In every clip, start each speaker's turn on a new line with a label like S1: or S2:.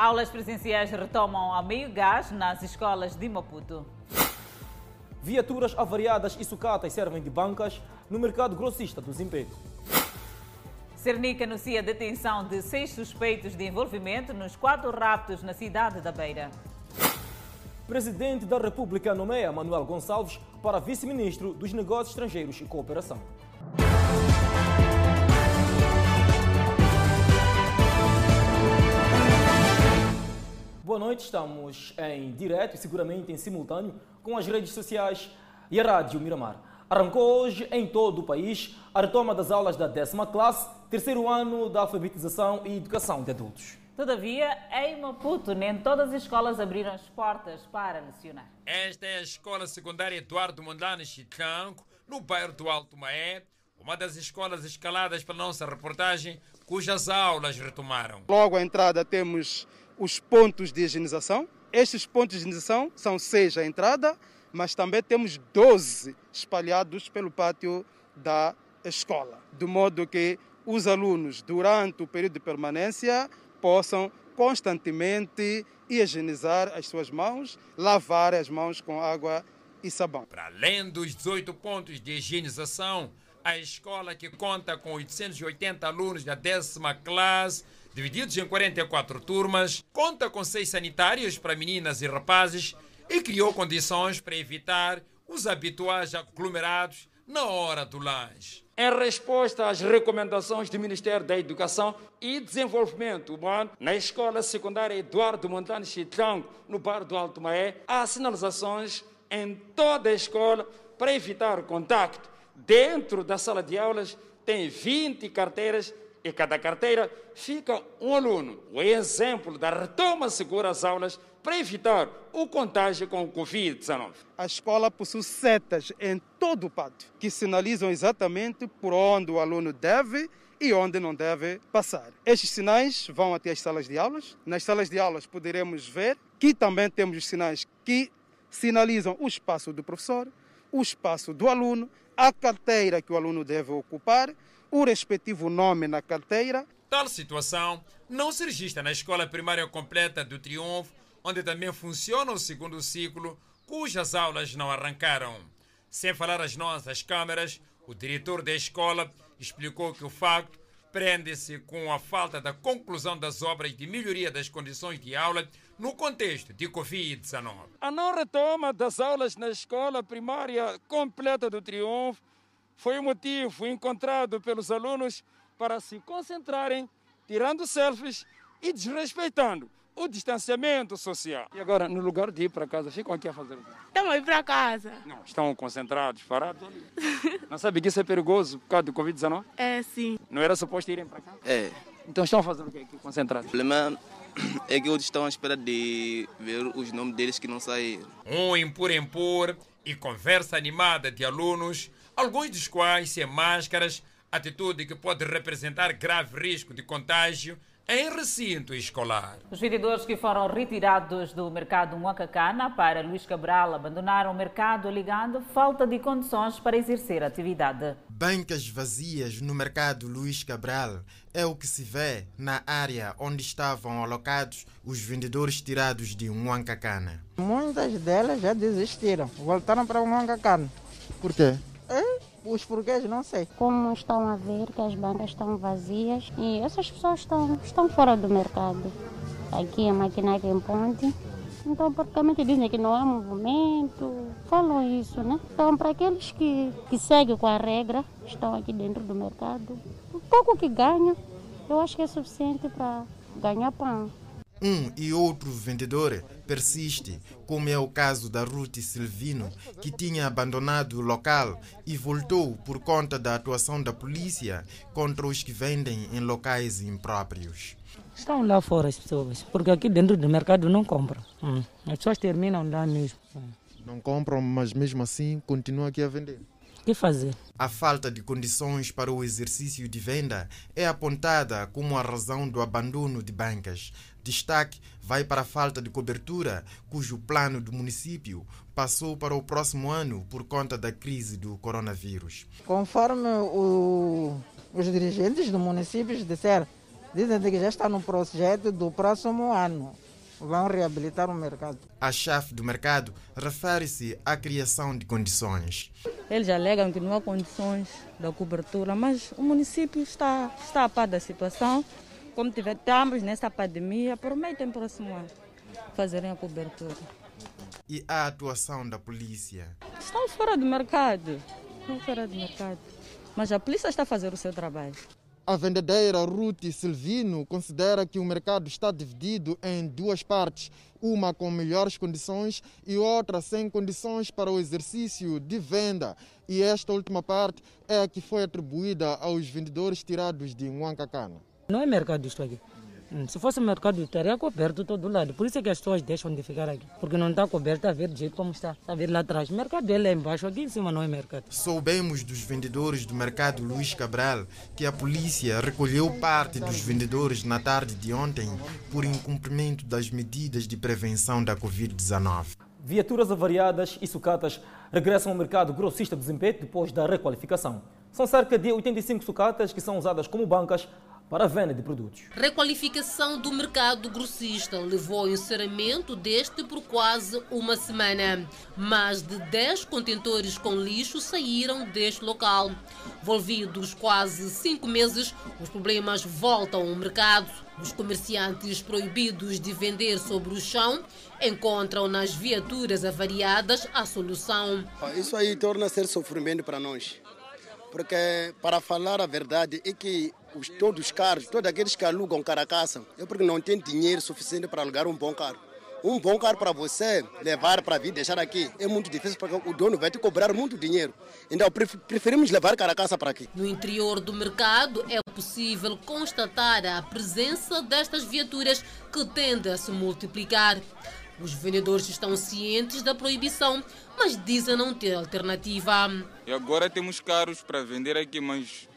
S1: Aulas presenciais retomam a meio gás nas escolas de Maputo.
S2: Viaturas avariadas e sucatas servem de bancas no mercado grossista do Zimpeto.
S1: Cernica anuncia a detenção de seis suspeitos de envolvimento nos quatro raptos na cidade da Beira.
S2: Presidente da República nomeia Manuel Gonçalves para vice-ministro dos Negócios Estrangeiros e Cooperação. Boa noite, estamos em direto e seguramente em simultâneo com as redes sociais e a Rádio Miramar. Arrancou hoje em todo o país a retoma das aulas da décima classe, terceiro ano da alfabetização e educação de adultos.
S1: Todavia, em Maputo, nem todas as escolas abriram as portas para lecionar.
S3: Esta é a Escola Secundária Eduardo Mondlane Chitlanco, no bairro do Alto Maé, uma das escolas escaladas pela nossa reportagem, cujas aulas retomaram.
S4: Logo à entrada temos os pontos de higienização. Estes pontos de higienização são seis à entrada, mas também temos 12 espalhados pelo pátio da escola, de modo que os alunos, durante o período de permanência, possam constantemente higienizar as suas mãos, lavar as mãos com água e sabão.
S3: Para além dos 18 pontos de higienização, a escola, que conta com 880 alunos da décima classe, divididos em 44 turmas, conta com seis sanitários para meninas e rapazes e criou condições para evitar os habituais aglomerados na hora do lanche.
S5: Em resposta às recomendações do Ministério da Educação e Desenvolvimento Humano, na Escola Secundária Eduardo Montano Chitlango, no Bar do Alto Maé, há sinalizações em toda a escola para evitar o contacto. Dentro da sala de aulas tem 20 carteiras e cada carteira fica um aluno. O exemplo da retoma segura às aulas para evitar o contágio com o Covid-19.
S4: A escola possui setas em todo o pátio que sinalizam exatamente por onde o aluno deve e onde não deve passar. Estes sinais vão até as salas de aulas. Nas salas de aulas poderemos ver que também temos os sinais que sinalizam o espaço do professor, o espaço do aluno, a carteira que o aluno deve ocupar, o respectivo nome na carteira.
S3: Tal situação não se registra na Escola Primária Completa do Triunfo, onde também funciona o segundo ciclo, cujas aulas não arrancaram. Sem falar as nossas câmeras, o diretor da escola explicou que o facto prende-se com a falta da conclusão das obras de melhoria das condições de aula no contexto de Covid-19.
S5: A não retoma das aulas na escola primária completa do Triunfo foi o motivo encontrado pelos alunos para se concentrarem, tirando selfies e desrespeitando o distanciamento social. E agora, no lugar de ir para casa, ficam aqui a fazer o quê?
S6: Estamos a ir para casa.
S5: Não, estão concentrados, parados ali. Não sabe que isso é perigoso por causa do Covid-19?
S6: É, sim.
S5: Não era suposto irem para casa?
S7: É.
S5: Então estão a fazer o quê aqui, concentrados?
S7: O problema é que eles estão à espera de ver os nomes deles que não saíram.
S3: Um empur-empur e conversa animada de alunos, alguns dos quais sem máscaras, atitude que pode representar grave risco de contágio em recinto escolar.
S1: Os vendedores que foram retirados do mercado Moacacana para Luís Cabral abandonaram o mercado alegando falta de condições para exercer a atividade.
S8: Bancas vazias no mercado Luís Cabral é o que se vê na área onde estavam alocados os vendedores tirados de Moacacana.
S9: Muitas delas já desistiram, voltaram para Moacacana.
S8: Por quê?
S9: É? Os porquês, não sei.
S10: Como estão a ver que as bancas estão vazias e essas pessoas estão, estão fora do mercado. Aqui a maquinária em ponte. Então, praticamente dizem que não há movimento, falam isso, né? Então, para aqueles que, que seguem com a regra, estão aqui dentro do mercado, o pouco que ganham, eu acho que é suficiente para ganhar pão.
S8: Um e outro vendedor persiste, como é o caso da Ruth Silvino, que tinha abandonado o local e voltou por conta da atuação da polícia contra os que vendem em locais impróprios.
S11: Estão lá fora as pessoas, porque aqui dentro do mercado não compram. Hum. As pessoas terminam lá mesmo.
S8: Não compram, mas mesmo assim continuam aqui a vender.
S11: O que fazer?
S8: A falta de condições para o exercício de venda é apontada como a razão do abandono de bancas. Destaque vai para a falta de cobertura, cujo plano do município passou para o próximo ano por conta da crise do coronavírus.
S9: Conforme o, os dirigentes do município disseram, Dizem que já está no projeto do próximo ano. Vão reabilitar o mercado.
S8: A chefe do mercado refere-se à criação de condições.
S11: Eles alegam que não há condições da cobertura, mas o município está, está a par da situação. Como tiver, estamos nessa pandemia, prometem próximo ano fazerem a cobertura.
S8: E a atuação da polícia?
S11: Estão fora do mercado. Estão fora do mercado. Mas a polícia está a fazer o seu trabalho.
S8: A vendedeira Ruth Silvino considera que o mercado está dividido em duas partes, uma com melhores condições e outra sem condições para o exercício de venda. E esta última parte é a que foi atribuída aos vendedores tirados de Huancacana.
S11: Não é mercado isto aqui. Hum, Se fosse mercado, estaria coberto todo lado. Por isso é que as pessoas deixam de ficar aqui. Porque não está coberto a ver do jeito como está. Está a ver lá atrás. O mercado é lá embaixo, aqui em cima não é mercado.
S8: Soubemos dos vendedores do mercado Luís Cabral que a polícia recolheu parte dos vendedores na tarde de ontem por incumprimento das medidas de prevenção da Covid-19.
S2: Viaturas avariadas e sucatas regressam ao mercado grossista de Zimpeto depois da requalificação. São cerca de 85 sucatas que são usadas como bancas para a venda de produtos.
S6: Requalificação do mercado grossista levou ao encerramento deste por quase uma semana. Mais de 10 contentores com lixo saíram deste local. Volvidos quase cinco meses, os problemas voltam ao mercado. Os comerciantes proibidos de vender sobre o chão encontram nas viaturas avariadas a solução.
S12: Isso aí torna ser sofrimento para nós. Porque, para falar a verdade, é que os, todos os carros, todos aqueles que alugam carcaça, é porque não tem dinheiro suficiente para alugar um bom carro. Um bom carro para você levar para vir deixar aqui é muito difícil porque o dono vai te cobrar muito dinheiro. Então preferimos levar carcaça para aqui.
S6: No interior do mercado é possível constatar a presença destas viaturas que tendem a se multiplicar. Os vendedores estão cientes da proibição, mas dizem não ter alternativa.
S13: E agora temos carros para vender aqui, mas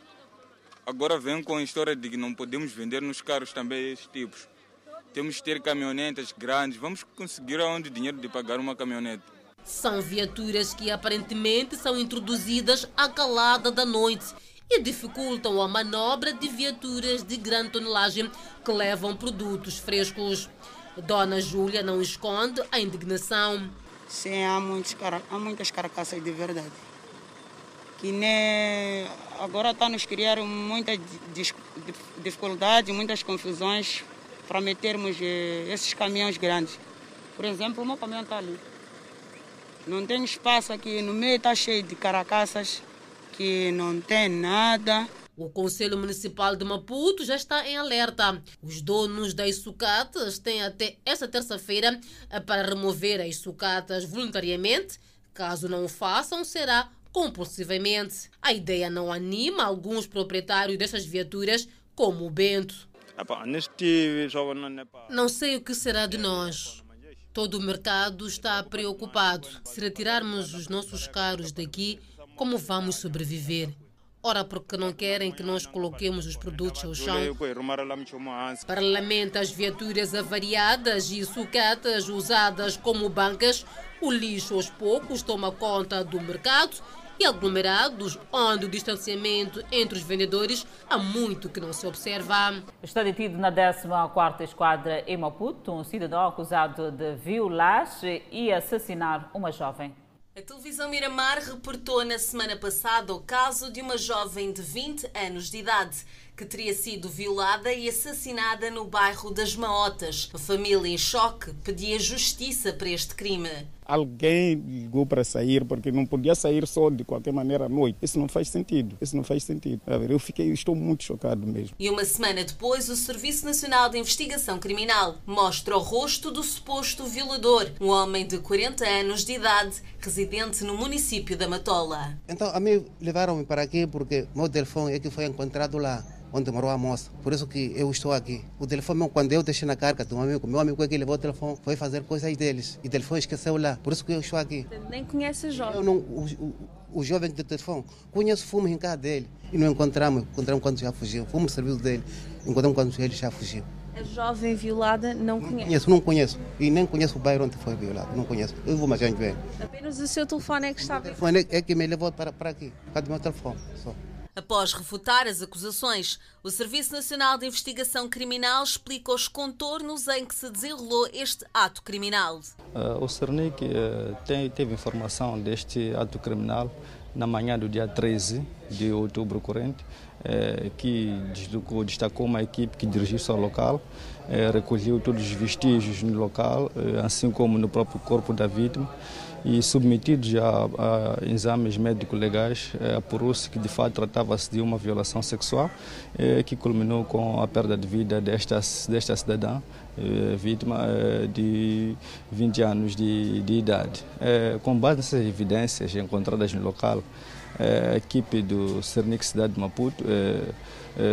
S13: agora vem com a história de que não podemos vender nos carros também esses tipos. Temos que ter caminhonetas grandes. Vamos conseguir aonde dinheiro de pagar uma caminhonete?
S6: São viaturas que aparentemente são introduzidas à calada da noite e dificultam a manobra de viaturas de grande tonelagem que levam produtos frescos. Dona Júlia não esconde a indignação.
S14: Sim, há, muitos, há muitas carcaças de verdade. Que nem agora está nos criar muita dificuldade, muitas confusões para metermos esses caminhões grandes. Por exemplo, o meu caminhão está ali. Não tem espaço aqui, no meio está cheio de carcaças que não tem nada.
S6: O Conselho Municipal de Maputo já está em alerta. Os donos das sucatas têm até esta terça-feira para remover as sucatas voluntariamente. Caso não o façam, será compulsivamente. A ideia não anima alguns proprietários destas viaturas, como o Bento. Não sei o que será de nós. Todo o mercado está preocupado. Se retirarmos os nossos carros daqui, como vamos sobreviver? Ora, porque não querem que nós coloquemos os produtos ao chão. Paralelamente às viaturas avariadas e sucatas usadas como bancas, o lixo aos poucos toma conta do mercado e aglomerados, onde o distanciamento entre os vendedores há muito que não se observa.
S1: Está detido na 14ª Esquadra em Maputo um cidadão acusado de violar e assassinar uma jovem.
S15: A televisão Miramar reportou na semana passada o caso de uma jovem de 20 anos de idade que teria sido violada e assassinada no bairro das Maotas. A família em choque pedia justiça para este crime.
S16: Alguém ligou para sair porque não podia sair só de qualquer maneira à noite. Isso não faz sentido. Isso não faz sentido. Eu fiquei, estou muito chocado mesmo.
S15: E uma semana depois, o Serviço Nacional de Investigação Criminal mostra o rosto do suposto violador, um homem de 40 anos de idade, residente no município da Matola.
S12: Então, a mim levaram-me para aqui porque meu telefone é que foi encontrado lá onde morou a moça. Por isso que eu estou aqui. O telefone, quando eu deixei na carga do meu amigo, meu amigo é que levou o telefone, foi fazer coisas deles. E o telefone esqueceu lá. Por isso que eu estou aqui.
S15: Nem conhece o jovem?
S12: Eu não, o, o, o jovem do telefone, conheço, fomos em casa dele. E não encontramos, encontramos quando já fugiu. Fomos no serviço dele, encontramos quando ele já fugiu.
S15: A jovem violada não conhece?
S12: Conheço, não conheço. E nem conheço o bairro onde foi violado. Não conheço. Eu vou mais ver.
S15: Apenas o seu telefone é que estava.
S12: O telefone é que me levou para, para aqui, causa do meu telefone. Só.
S15: Após refutar as acusações, o Serviço Nacional de Investigação Criminal explica os contornos em que se desenrolou este ato criminal.
S17: Uh, o Cernic tem, teve informação deste ato criminal na manhã do dia 13 de outubro corrente, uh, que destacou, uma equipe que dirigiu-se ao local, recolheu todos os vestígios no local, assim como no próprio corpo da vítima e submetidos a, a exames médico-legais, é, apurou-se que de fato tratava-se de uma violação sexual é, que culminou com a perda de vida desta, desta cidadã, é, vítima de 20 anos de, de idade. Com base nessas evidências encontradas no local, a equipe do Cernic Cidade de Maputo eh,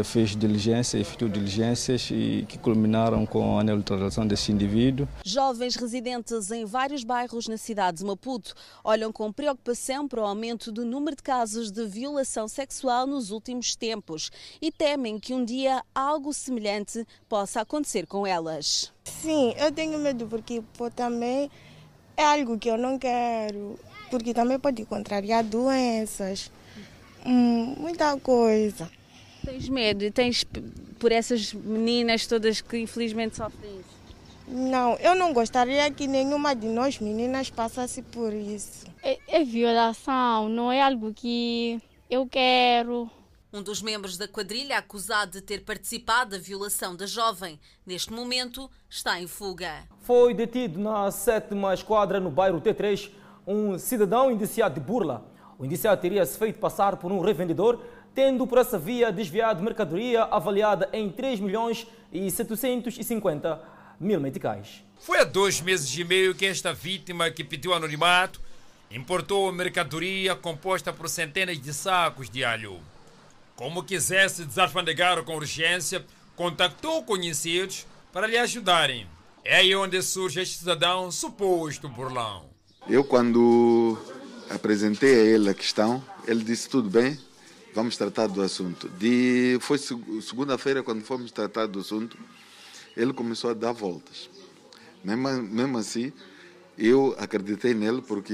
S17: fez diligência, efetuou diligências e que culminaram com a neutralização desse indivíduo.
S15: Jovens residentes em vários bairros na cidade de Maputo olham com preocupação para o aumento do número de casos de violação sexual nos últimos tempos e temem que um dia algo semelhante possa acontecer com elas.
S18: Sim, eu tenho medo porque pô, também é algo que eu não quero, porque também pode contrariar doenças, hum, muita coisa.
S15: Tens medo e tens por essas meninas todas que infelizmente sofrem isso?
S18: Não, eu não gostaria que nenhuma de nós meninas passasse por isso.
S10: É, é violação, não é algo que eu quero.
S15: Um dos membros da quadrilha acusado de ter participado da violação da jovem, neste momento está em fuga.
S2: Foi detido na sétima esquadra no bairro T3 um cidadão indiciado de burla. O indiciado teria se feito passar por um revendedor tendo por essa via desviado mercadoria avaliada em 3 milhões e 750 mil meticais.
S3: Foi há dois meses e meio que esta vítima, que pediu anonimato, importou mercadoria composta por centenas de sacos de alho. Como quisesse desalfandegar com urgência, contactou conhecidos para lhe ajudarem. É aí onde surge este cidadão suposto burlão.
S19: Eu, quando apresentei a ele a questão, ele disse tudo bem, vamos tratar do assunto. De, foi segunda-feira, quando fomos tratar do assunto, ele começou a dar voltas. Mesmo, mesmo assim, eu acreditei nele porque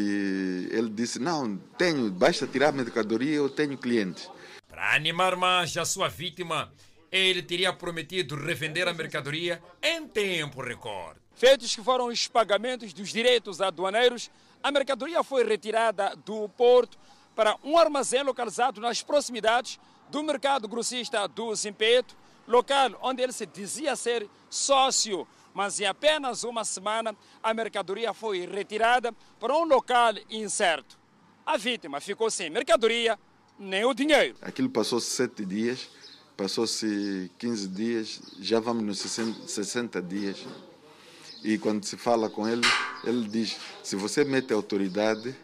S19: ele disse: Não, tenho, basta tirar a mercadoria, eu tenho clientes.
S3: Para animar mais a sua vítima, ele teria prometido revender a mercadoria em tempo recorde.
S5: Feitos que foram os pagamentos dos direitos aduaneiros, a mercadoria foi retirada do porto para um armazém localizado nas proximidades do mercado grossista do Zimpeto, local onde ele se dizia ser sócio, mas em apenas uma semana a mercadoria foi retirada para um local incerto. A vítima ficou sem mercadoria nem o dinheiro.
S19: Aquilo passou sete dias, passou-se 15 dias, já vamos nos 60 dias. E quando se fala com ele, ele diz: se você mete autoridade,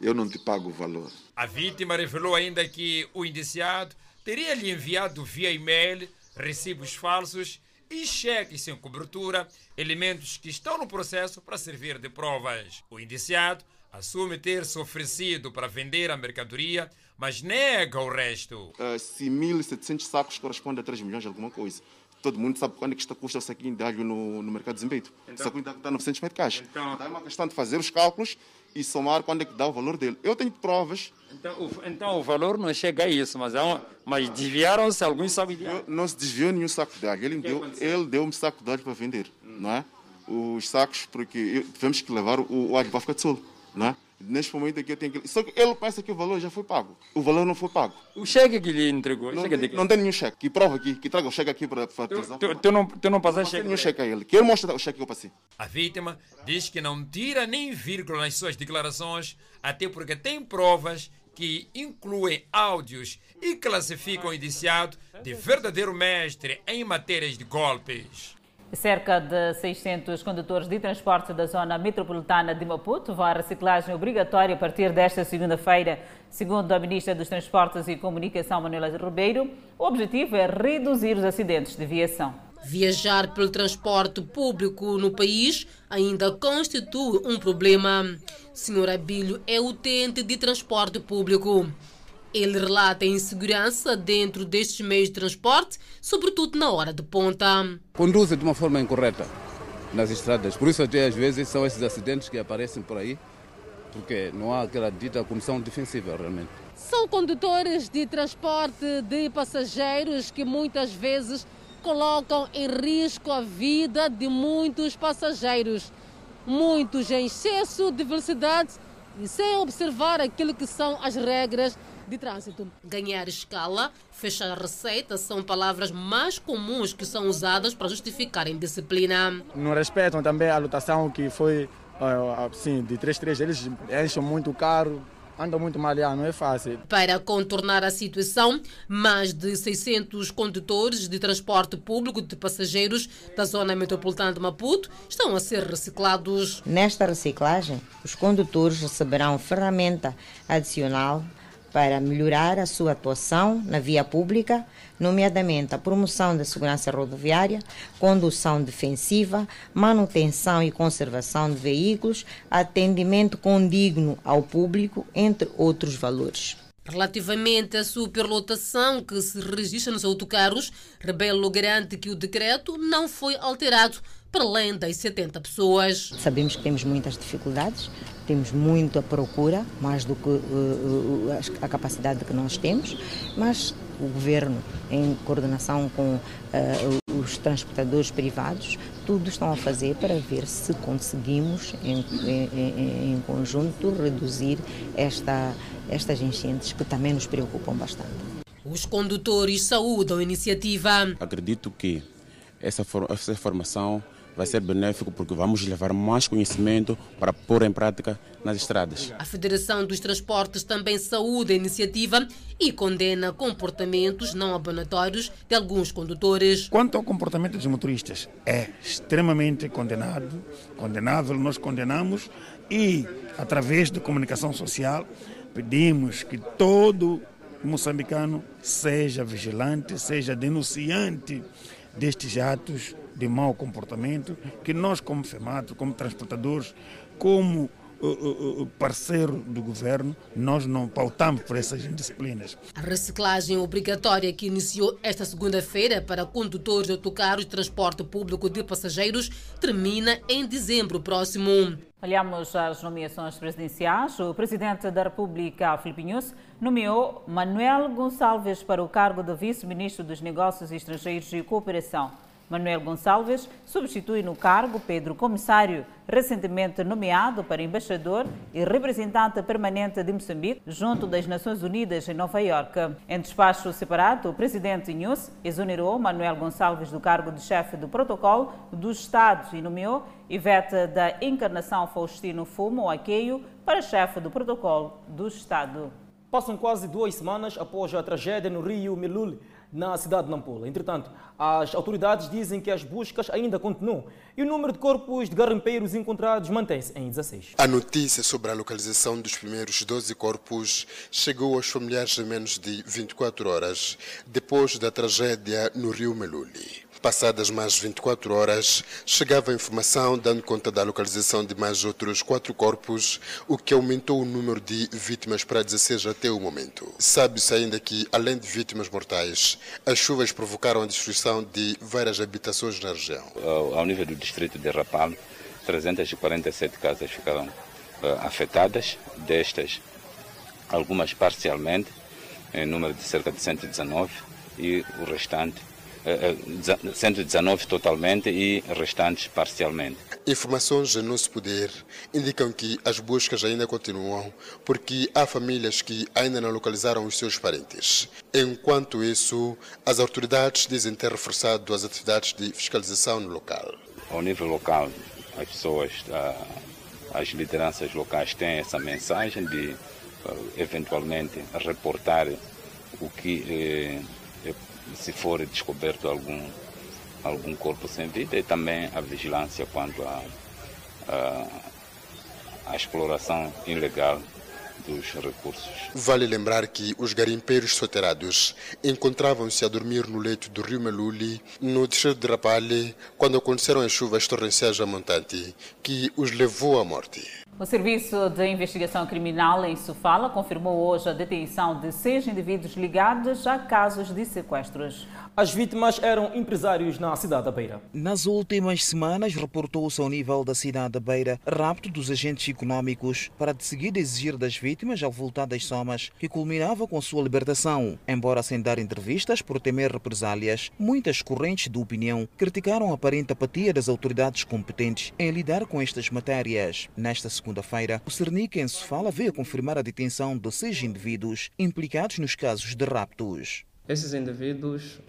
S19: eu não te pago o valor.
S3: A vítima revelou ainda que o indiciado teria lhe enviado via e-mail recibos falsos e cheques sem cobertura, elementos que estão no processo para servir de provas. O indiciado assume ter se oferecido para vender a mercadoria, mas nega o resto.
S20: Uh, se 1.700 sacos corresponde a 3 milhões de alguma coisa. Todo mundo sabe quanto é que está custa o saquinho de alho no, no mercado de Zimbeito. Então, o saquinho está 900 meticais. Então, então é uma questão de fazer os cálculos e somar quando é que dá o valor dele. Eu tenho provas.
S5: Então o, então, o valor não chega a isso, mas, é uma, mas desviaram-se alguns sacos de alho.
S20: Não se desviou nenhum saco de alho. Ele deu, ele deu um saco de alho para vender, hum. não é? Os sacos, porque tivemos que levar o, o alho para ficar de solo, não é? Neste momento aqui eu tenho que. Só que ele pensa que o valor já foi pago. O valor não foi pago.
S5: O cheque que lhe entregou?
S20: Não, tem, não tem nenhum cheque. Que prova aqui, que traga o cheque aqui para a
S5: tu, tu, tu, não, tu não passaste cheque?
S20: nenhum cheque a ele. Que ele mostra o cheque que eu passei.
S3: A vítima diz que não tira nem vírgula nas suas declarações, até porque tem provas que incluem áudios e classificam o indiciado de verdadeiro mestre em matérias de golpes.
S1: Cerca de 600 condutores de transporte da zona metropolitana de Maputo vão à reciclagem obrigatória a partir desta segunda-feira. Segundo a Ministra dos Transportes e Comunicação, Manuela Ribeiro, o objetivo é reduzir os acidentes de viação.
S6: Viajar pelo transporte público no país ainda constitui um problema. Senhor Abílio é utente de transporte público. Ele relata a insegurança dentro destes meios de transporte, sobretudo na hora de ponta.
S21: Conduzem de uma forma incorreta nas estradas. Por isso, até às vezes, são esses acidentes que aparecem por aí, porque não há aquela dita condição defensiva realmente.
S6: São condutores de transporte de passageiros que muitas vezes colocam em risco a vida de muitos passageiros. Muitos em excesso de velocidade e sem observar aquilo que são as regras de trânsito. Ganhar escala, fechar receita são palavras mais comuns que são usadas para justificar a indisciplina.
S16: Não respeitam também a lotação que foi assim, de 3-3, eles enchem muito o carro, anda muito malhar, não é fácil.
S6: Para contornar a situação, mais de 600 condutores de transporte público de passageiros da zona metropolitana de Maputo estão a ser reciclados.
S22: Nesta reciclagem, os condutores receberão ferramenta adicional para melhorar a sua atuação na via pública, nomeadamente a promoção da segurança rodoviária, condução defensiva, manutenção e conservação de veículos, atendimento condigno ao público, entre outros valores.
S6: Relativamente à superlotação que se registra nos autocarros, Rebelo garante que o decreto não foi alterado para além das 70 pessoas.
S22: Sabemos que temos muitas dificuldades, temos muita procura, mais do que uh, a capacidade que nós temos, mas o governo, em coordenação com uh, os transportadores privados, tudo estão a fazer para ver se conseguimos, em, em, em conjunto, reduzir esta, estas enchentes que também nos preocupam bastante.
S6: Os condutores saúdam a iniciativa.
S23: Acredito que essa, essa formação vai ser benéfico porque vamos levar mais conhecimento para pôr em prática nas estradas.
S6: A Federação dos Transportes também saúda a iniciativa e condena comportamentos não abonatórios de alguns condutores.
S16: Quanto ao comportamento dos motoristas, é extremamente condenado, condenável, nós condenamos e, através de comunicação social, pedimos que todo moçambicano seja vigilante, seja denunciante destes atos de mau comportamento que nós, como FEMATO, como transportadores, como uh, uh, uh, parceiro do governo, nós não pautamos por essas indisciplinas.
S6: A reciclagem obrigatória que iniciou esta segunda-feira para condutores de autocarros de transporte público de passageiros termina em dezembro próximo.
S1: Olhamos as nomeações presidenciais. O presidente da República, Filipe Nunes, nomeou Manuel Gonçalves para o cargo de vice-ministro dos Negócios Estrangeiros e Cooperação. Manuel Gonçalves substitui no cargo Pedro Comissário, recentemente nomeado para embaixador e representante permanente de Moçambique junto das Nações Unidas em Nova Iorque. Em despacho separado, o presidente Inhus exonerou Manuel Gonçalves do cargo de chefe do protocolo dos Estados e nomeou Ivete da Encarnação Faustino Fumo Aqueio para chefe do protocolo do Estado.
S2: Passam quase duas semanas após a tragédia no rio Milule na cidade de Nampula. Entretanto, as autoridades dizem que as buscas ainda continuam e o número de corpos de garimpeiros encontrados mantém-se em 16.
S24: A notícia sobre a localização dos primeiros 12 corpos chegou aos familiares em menos de 24 horas depois da tragédia no rio Meluli. Passadas mais 24 horas, chegava a informação dando conta da localização de mais outros quatro corpos, o que aumentou o número de vítimas para 16 até o momento. Sabe-se ainda que, além de vítimas mortais, as chuvas provocaram a destruição de várias habitações na região.
S25: Ao nível do distrito de Rapal, 347 casas ficaram uh, afetadas, destas algumas parcialmente, em número de cerca de 119, e o restante 119 totalmente e restantes parcialmente.
S24: Informações em nosso poder indicam que as buscas ainda continuam porque há famílias que ainda não localizaram os seus parentes. Enquanto isso, as autoridades dizem ter reforçado as atividades de fiscalização no local.
S25: Ao nível local, as pessoas, as lideranças locais têm essa mensagem de eventualmente reportar o que eh, se for descoberto algum, algum corpo sem vida e também a vigilância quanto à exploração ilegal dos recursos.
S24: Vale lembrar que os garimpeiros soterrados encontravam-se a dormir no leito do rio Meluli, no distrito de Rapale, quando aconteceram as chuvas torrenciais a montante, que os levou à morte.
S1: O Serviço de Investigação Criminal em Sofala confirmou hoje a detenção de seis indivíduos ligados a casos de sequestros.
S2: As vítimas eram empresários na cidade da Beira.
S26: Nas últimas semanas, reportou-se ao nível da cidade da Beira rapto dos agentes econômicos para de seguida exigir das vítimas ao voltar das somas que culminava com sua libertação. Embora sem dar entrevistas por temer represálias, muitas correntes de opinião criticaram a aparente apatia das autoridades competentes em lidar com estas matérias. Nesta segunda-feira, o Cernic em Sofala veio confirmar a detenção de seis indivíduos implicados nos casos de raptos.
S27: Esses indivíduos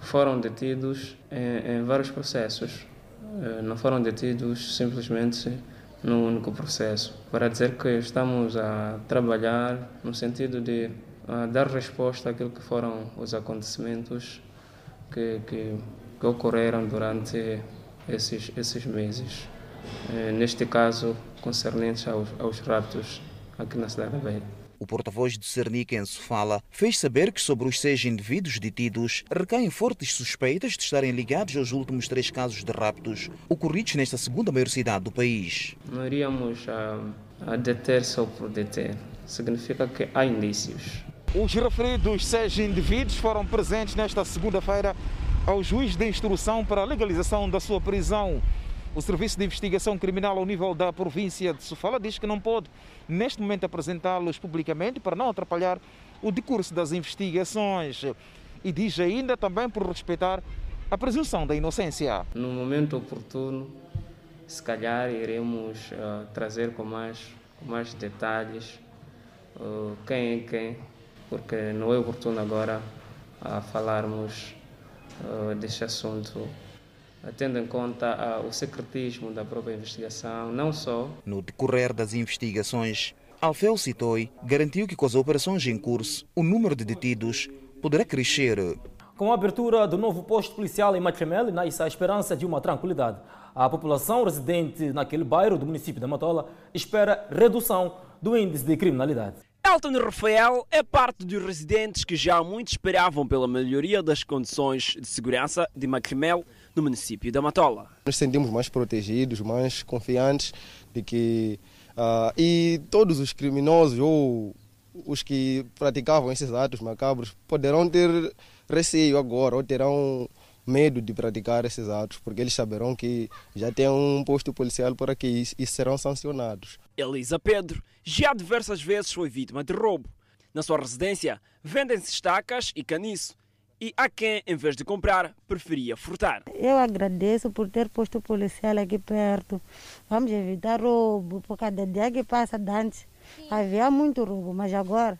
S27: foram detidos em, em vários processos. Eh, não foram detidos simplesmente no único processo. Para dizer que estamos a trabalhar no sentido de dar resposta àquilo que foram os acontecimentos que, que, que ocorreram durante esses, esses meses. Eh, neste caso, concernentes aos, aos raptos aqui na cidade da Beira.
S26: O porta-voz do Cernic em Sofala fez saber que sobre os seis indivíduos detidos recaem fortes suspeitas de estarem ligados aos últimos três casos de raptos ocorridos nesta segunda maior cidade do país.
S27: Não iríamos a, a deter só por deter. Significa que há indícios.
S28: Os referidos seis indivíduos foram presentes nesta segunda-feira ao juiz de instrução para a legalização da sua prisão. O Serviço de Investigação Criminal ao nível da província de Sofala diz que não pode, neste momento, apresentá-los publicamente para não atrapalhar o decurso das investigações. E diz ainda também por respeitar a presunção da inocência.
S27: No momento oportuno, se calhar iremos uh, trazer com mais, com mais detalhes uh, quem é quem, porque não é oportuno agora uh, falarmos uh, deste assunto tendo em conta uh, o secretismo da própria investigação, não só.
S26: No decorrer das investigações, Alfeu Citoi garantiu que com as operações em curso, o número de detidos poderá crescer.
S2: Com a abertura do novo posto policial em Machamel, nasce a esperança de uma tranquilidade. A população residente naquele bairro do município da Matola espera redução do índice de criminalidade.
S29: Elton Rafael é parte dos residentes que já muito esperavam pela melhoria das condições de segurança de Macrimel no município da Matola.
S30: Nos sentimos mais protegidos, mais confiantes de que uh, e todos os criminosos ou os que praticavam esses atos macabros poderão ter receio agora ou terão medo de praticar esses atos, porque eles saberão que já tem um posto policial por aqui e serão sancionados.
S29: Elisa Pedro já diversas vezes foi vítima de roubo. Na sua residência, vendem-se estacas e caniço e há quem, em vez de comprar, preferia furtar.
S31: Eu agradeço por ter posto policial aqui perto. Vamos evitar roubo, por cada dia que passa antes havia muito roubo, mas agora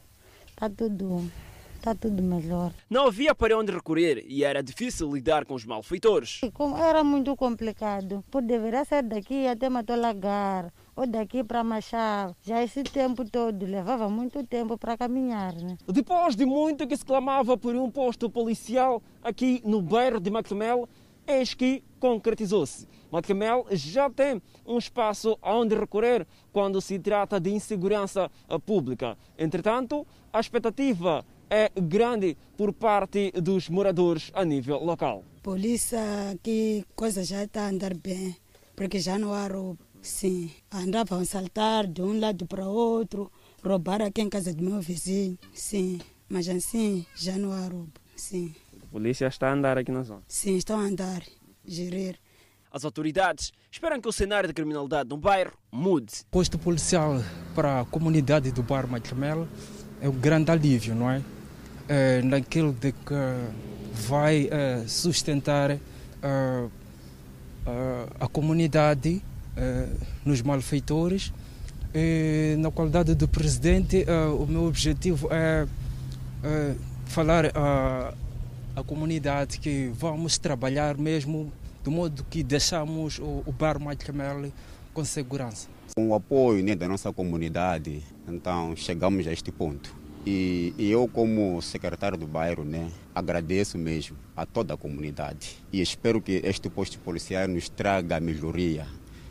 S31: está tudo, está tudo melhor.
S29: Não havia para onde recorrer e era difícil lidar com os malfeitores.
S31: Era muito complicado, por deveria ser daqui até Matolagar ou daqui para Machado. Já esse tempo todo levava muito tempo para caminhar. Né?
S29: Depois de muito que se clamava por um posto policial aqui no bairro de Macamel, eis que concretizou-se. Macamel já tem um espaço aonde recorrer quando se trata de insegurança pública. Entretanto, a expectativa é grande por parte dos moradores a nível local.
S31: Polícia que coisa já está a andar bem, porque já não há roubo. Sim, andavam a saltar de um lado para outro, roubar aqui em casa do meu vizinho. Sim, mas assim já não há roubo. Sim.
S29: A polícia está a andar aqui na zona?
S31: Sim, estão a andar, gerir.
S29: As autoridades esperam que o cenário de criminalidade no bairro mude.
S32: O posto policial para a comunidade do bairro Matramel é um grande alívio, não é? é naquilo de que vai é, sustentar é, a comunidade nos malfeitores. E, na qualidade de presidente, eh, o meu objetivo é, falar à, à comunidade que vamos trabalhar mesmo do modo que deixamos o, o bar Camel com segurança.
S23: Com o apoio né, da nossa comunidade, então chegamos a este ponto. E, e, eu, como secretário do bairro, né, agradeço mesmo a toda a comunidade. E espero que este posto policial nos traga melhoria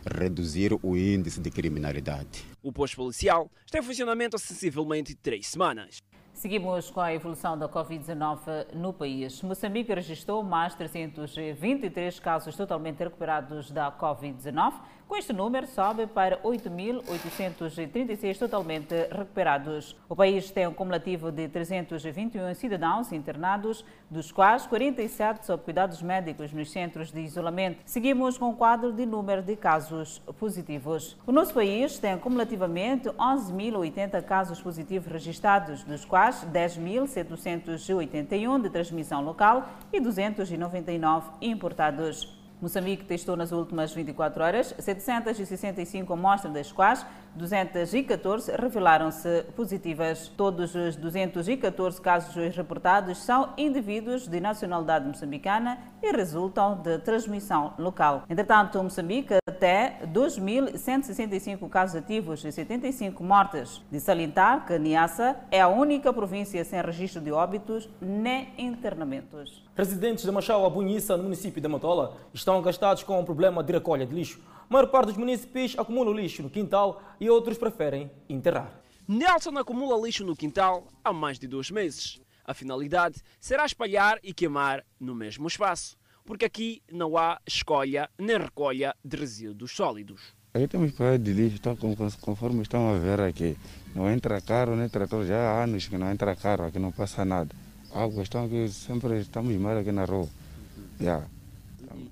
S23: reduzir o índice de criminalidade.
S29: O posto policial está em funcionamento há sensivelmente três semanas.
S1: Seguimos com a evolução da Covid-19 no país. Moçambique registrou mais 323 casos totalmente recuperados da Covid-19. Com este número, sobe para 8.836 totalmente recuperados. O país tem um cumulativo de 321 cidadãos internados, dos quais 47 sob cuidados médicos nos centros de isolamento. Seguimos com o quadro de número de casos positivos. O nosso país tem cumulativamente 11.080 casos positivos registrados, dos quais 10.781 de transmissão local e 299 importados. Moçambique testou nas últimas 24 horas 765 amostras, das quais 214 revelaram-se positivas. Todos os 214 casos reportados são indivíduos de nacionalidade moçambicana e resultam de transmissão local. Entretanto, Moçambique até 2.165 casos ativos e 75 mortes. De salientar que Niassa é a única província sem registro de óbitos nem internamentos.
S2: Residentes de Machau, Abunhissa, no município de Matola, estão gastados com um problema de recolha de lixo. A maior parte dos municípios acumula o lixo no quintal e outros preferem enterrar.
S29: Nelson acumula lixo no quintal há mais de dois meses. A finalidade será espalhar e queimar no mesmo espaço, porque aqui não há escolha nem recolha de resíduos sólidos.
S33: Aqui temos para de lixo, então, conforme estão a ver aqui. Não entra carro nem trator, já há anos que não entra carro, aqui não passa nada. A questão é que sempre estamos mal aqui na rua. Yeah.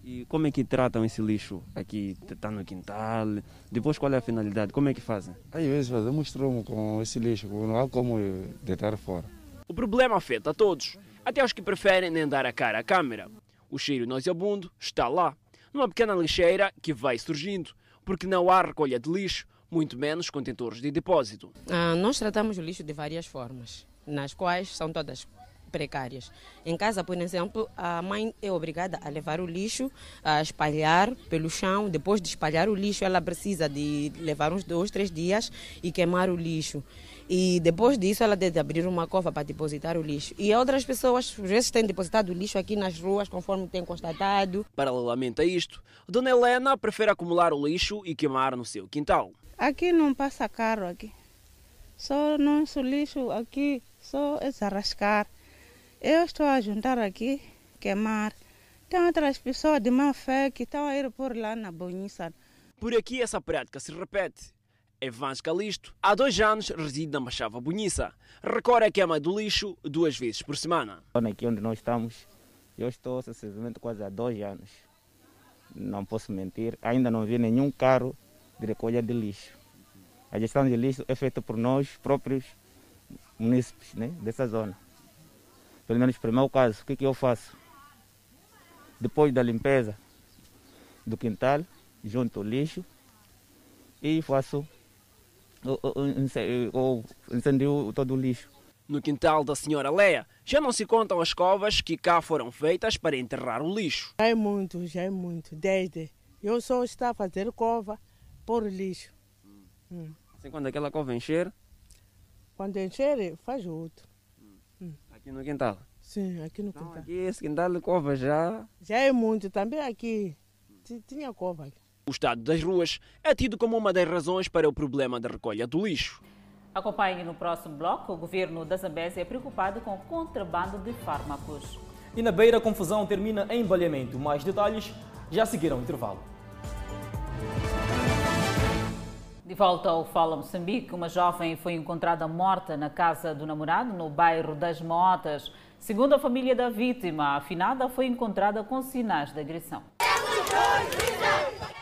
S29: E como é que tratam esse lixo aqui? Está no quintal? Depois qual é a finalidade? Como é que fazem?
S33: Às vezes fazemos tromo com esse lixo, não há como deitar fora.
S29: O problema afeta a todos, até os que preferem nem dar a cara à câmera. O cheiro nauseabundo está lá, numa pequena lixeira que vai surgindo, porque não há recolha de lixo, muito menos contentores de depósito.
S31: Ah, nós tratamos o lixo de várias formas, nas quais são todas precárias. Em casa, por exemplo, a mãe é obrigada a levar o lixo, a espalhar pelo chão. Depois de espalhar o lixo, ela precisa de levar uns dois, três dias e queimar o lixo. E depois disso, ela deve abrir uma cova para depositar o lixo. E outras pessoas, às vezes, têm depositado o lixo aqui nas ruas, conforme tem constatado.
S29: Paralelamente a isto, Dona Helena prefere acumular o lixo e queimar no seu quintal.
S34: Aqui não passa carro aqui. Só nosso lixo aqui, só é desarrascar. Eu estou a juntar aqui, queimar. Tem outras pessoas de má fé que estão a ir por lá na Bonissa.
S29: Por aqui essa prática se repete. Evans Calisto, há dois anos, reside na Machava Bonissa. Recorre a queima do lixo duas vezes por semana.
S33: Aqui onde nós estamos, eu estou sensivelmente quase há dois anos. Não posso mentir, ainda não vi nenhum carro de recolha de lixo. A gestão de lixo é feita por nós próprios munícipes né, dessa zona. Pelo menos para o meu caso, o que, que eu faço? Depois da limpeza do quintal, junto o lixo e faço ou incendio todo o lixo.
S29: No quintal da senhora Leia, já não se contam as covas que cá foram feitas para enterrar o lixo.
S34: Já é muito, já é muito. Desde eu só estou a fazer cova por lixo.
S29: Hum. Assim, quando aquela cova encher?
S34: Quando encher, faz outro.
S29: Aqui no quintal?
S34: Sim, aqui no
S29: então,
S34: quintal.
S29: Aqui esse quintal de cova já.
S34: Já é muito, também aqui tinha cova.
S29: O estado das ruas é tido como uma das razões para o problema da recolha do lixo.
S1: Acompanhe no próximo bloco. O governo da Zambésia é preocupado com o contrabando de fármacos.
S2: E na beira, a confusão termina em embalhamento. Mais detalhes já seguiram o intervalo.
S1: De volta ao Fala Moçambique, uma jovem foi encontrada morta na casa do namorado, no bairro das Motas. Segundo a família da vítima, a afinada foi encontrada com sinais de agressão.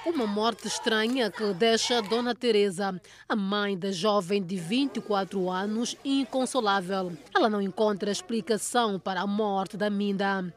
S6: Uma morte estranha que deixa Dona Teresa, a mãe da jovem de 24 anos, inconsolável. Ela não encontra explicação para a morte da Minda.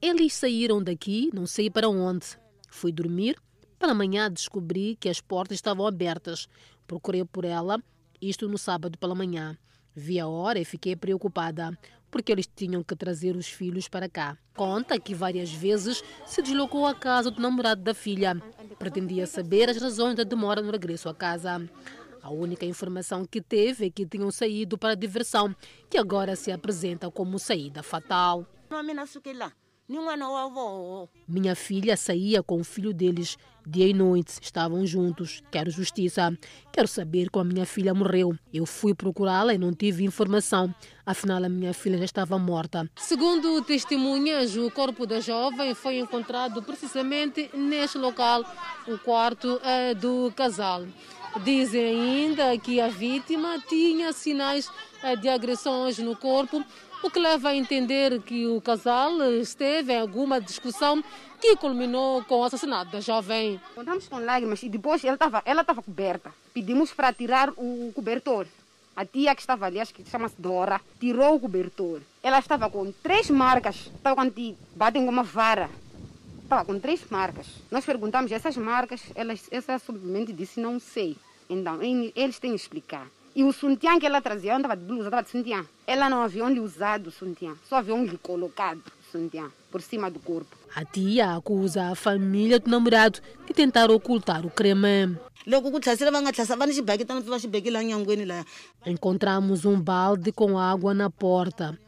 S6: Eles saíram daqui, não sei para onde. Fui dormir. Para amanhã descobri que as portas estavam abertas. Procurei por ela, isto no sábado pela manhã. Vi a hora e fiquei preocupada, porque eles tinham que trazer os filhos para cá. Conta que várias vezes se deslocou à casa do namorado da filha. Pretendia saber as razões da demora no regresso à casa. A única informação que teve é que tinham saído para diversão, que agora se apresenta como saída fatal. Minha filha saía com o filho deles dia e noite. Estavam juntos. Quero justiça. Quero saber como a minha filha morreu. Eu fui procurá-la e não tive informação. Afinal, a minha filha já estava morta. Segundo testemunhas, o corpo da jovem foi encontrado precisamente neste local, o quarto é do casal. Dizem ainda que a vítima tinha sinais eh, de agressões no corpo, o que leva a entender que o casal esteve em alguma discussão que culminou com o assassinato da jovem.
S35: Contamos com lágrimas e depois ela estava ela coberta. Pedimos para tirar o cobertor. A tia que estava ali, acho que chama-se Dora, tirou o cobertor. Ela estava com três marcas, estava quando te batem com uma vara. Estava com três marcas. Nós perguntamos essas marcas, ela, essa simplesmente disse não sei. Então, eles têm que explicar. E o sutiã que ela trazia, ela estava de blusa, estava de sutiã. Ela não havia onde usado o sutiã, só havia onde colocado o sutiã, por cima do corpo.
S6: A tia acusa a família do namorado de tentar ocultar o crime. Encontramos um balde com água na porta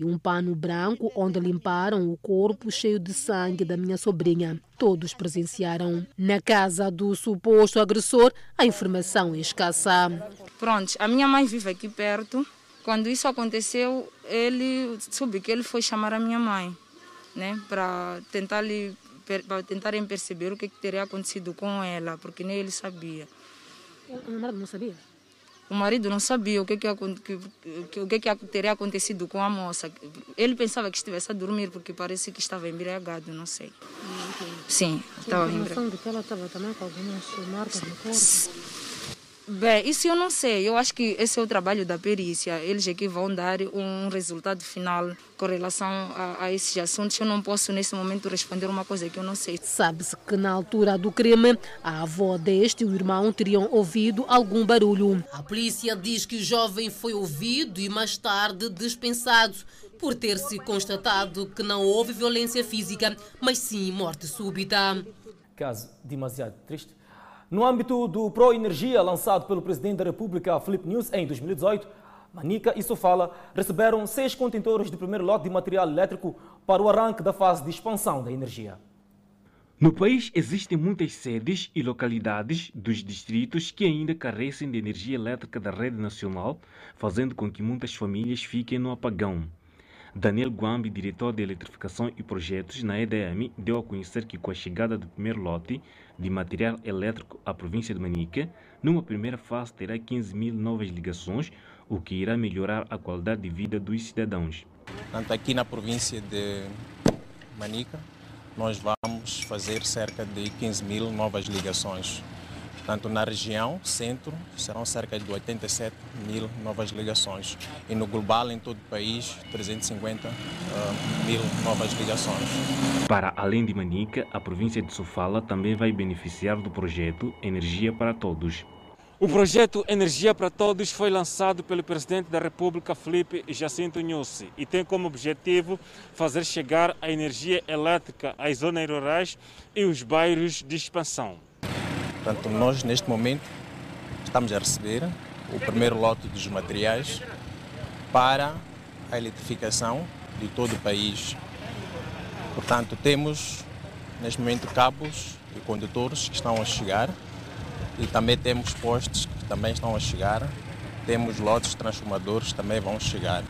S6: e um pano branco onde limparam o corpo cheio de sangue da minha sobrinha. Todos presenciaram. Na casa do suposto agressor, a informação é escassa.
S36: Pronto, a minha mãe vive aqui perto. Quando isso aconteceu, ele soube que ele foi chamar a minha mãe, né, para tentar lhe para tentarem perceber o que, que teria acontecido com ela, porque nem ele sabia.
S6: O namorado não sabia?
S36: O marido não sabia o que, que, que, o que, que teria acontecido com a moça. Ele pensava que estivesse a dormir, porque parece que estava embriagado, não sei. Sim, estava embriagado.
S6: de que ela estava também com algumas marcas no corpo?
S36: Bem, isso eu não sei. Eu acho que esse é o trabalho da perícia. Eles é que vão dar um resultado final com relação a, a esses assuntos. Eu não posso, nesse momento, responder uma coisa que eu não sei.
S6: Sabe-se que na altura do crime, a avó deste e o irmão teriam ouvido algum barulho. A polícia diz que o jovem foi ouvido e mais tarde dispensado por ter se constatado que não houve violência física, mas sim morte súbita.
S2: Caso demasiado triste. No âmbito do Pro Energia, lançado pelo Presidente da República, Felipe News, em 2018, Manica e Sofala receberam seis contentores de primeiro lote de material elétrico para o arranque da fase de expansão da energia.
S37: No país existem muitas sedes e localidades dos distritos que ainda carecem de energia elétrica da rede nacional, fazendo com que muitas famílias fiquem no apagão. Daniel Guambi, diretor de eletrificação e projetos na EDM, deu a conhecer que com a chegada do primeiro lote de material elétrico à província de Manica, numa primeira fase terá 15 mil novas ligações, o que irá melhorar a qualidade de vida dos cidadãos.
S38: Tanto aqui na província de Manica, nós vamos fazer cerca de 15 mil novas ligações Portanto, na região centro serão cerca de 87 mil novas ligações e no global, em todo o país, 350 uh, ah, mil novas ligações.
S37: Para além de Manica, a província de Sofala também vai beneficiar do projeto Energia para Todos.
S29: O projeto Energia para Todos foi lançado pelo presidente da República, Felipe Jacinto Nussi, e tem como objetivo fazer chegar a energia elétrica às zonas rurais e os bairros de expansão.
S38: Portanto, nós neste momento estamos a receber o primeiro lote dos materiais para a eletrificação de todo o país. Portanto, temos neste momento cabos e condutores que estão a chegar e também temos postes que também estão a chegar. Temos lotes transformadores que também vão chegar.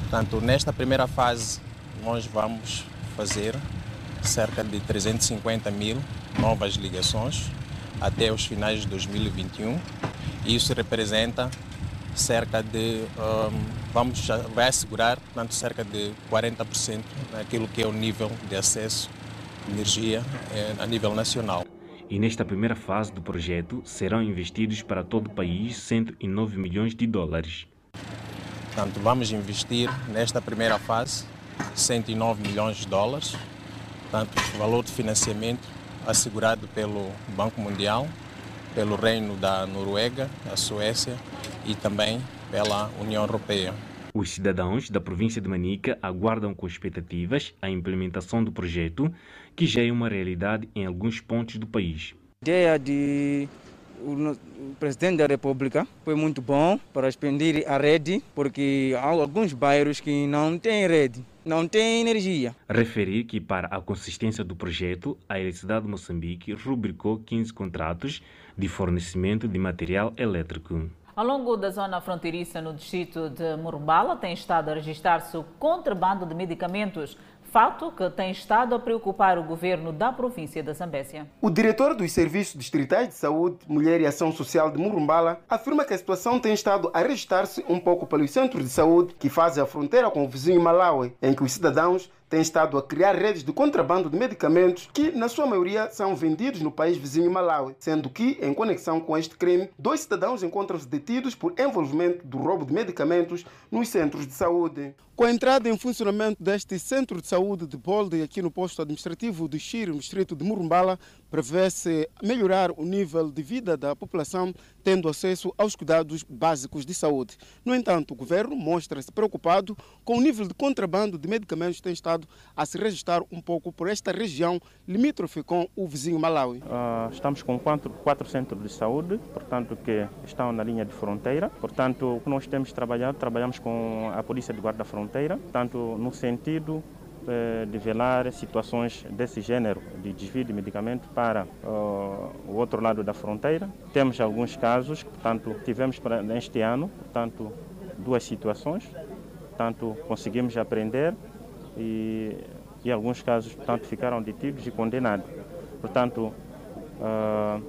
S38: Portanto, nesta primeira fase, nós vamos fazer cerca de 350 mil novas ligações até os finais de 2021. Isso representa cerca de, um, vamos, vai assegurar, portanto, cerca de 40% daquilo que é o nível de acesso de energia eh, a nível nacional.
S37: E nesta primeira fase do projeto serão investidos para todo o país 109 milhões de dólares.
S38: Portanto, vamos investir nesta primeira fase 109 milhões de dólares. Portanto, o valor de financiamento assegurado pelo Banco Mundial, pelo Reino da Noruega, a Suécia e também pela União Europeia.
S37: Os cidadãos da província de Manica aguardam com expectativas a implementação do projeto, que já é uma realidade em alguns pontos do país.
S32: A ideia de o presidente da República foi muito bom para expandir a rede, porque há alguns bairros que não têm rede. Não tem energia.
S37: Referir que, para a consistência do projeto, a Eletricidade de Moçambique rubricou 15 contratos de fornecimento de material elétrico.
S1: Ao longo da zona fronteiriça no distrito de Murumbala, tem estado a registrar-se o contrabando de medicamentos fato que tem estado a preocupar o governo da província da Zambésia.
S39: O diretor dos Serviços Distritais de Saúde, Mulher e Ação Social de Murumbala afirma que a situação tem estado a registrar-se um pouco pelos centros de saúde que fazem a fronteira com o vizinho Malawi, em que os cidadãos tem estado a criar redes de contrabando de medicamentos que, na sua maioria, são vendidos no país vizinho Malawi, sendo que, em conexão com este crime, dois cidadãos encontram-se detidos por envolvimento do roubo de medicamentos nos centros de saúde. Com a entrada em funcionamento deste centro de saúde de Bolde, aqui no posto administrativo de Xiro, no distrito de Murumbala, prevê-se melhorar o nível de vida da população, tendo acesso aos cuidados básicos de saúde. No entanto, o governo mostra-se preocupado com o nível de contrabando de medicamentos que tem estado a se registrar um pouco por esta região limítrofe com o vizinho Malawi.
S40: Uh, estamos com quatro, quatro centros de saúde, portanto, que estão na linha de fronteira. Portanto, o que nós temos trabalhado, trabalhamos com a Polícia de Guarda Fronteira fronteira, tanto no sentido de velar situações desse gênero de desvio de medicamento para uh, o outro lado da fronteira. Temos alguns casos, portanto, tivemos neste ano, portanto, duas situações, portanto, conseguimos aprender e, e alguns casos, portanto, ficaram detidos e condenados. Portanto, uh,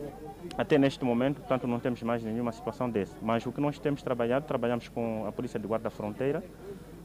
S40: até neste momento, portanto, não temos mais nenhuma situação desse. Mas o que nós temos trabalhado, trabalhamos com a Polícia de Guarda Fronteira,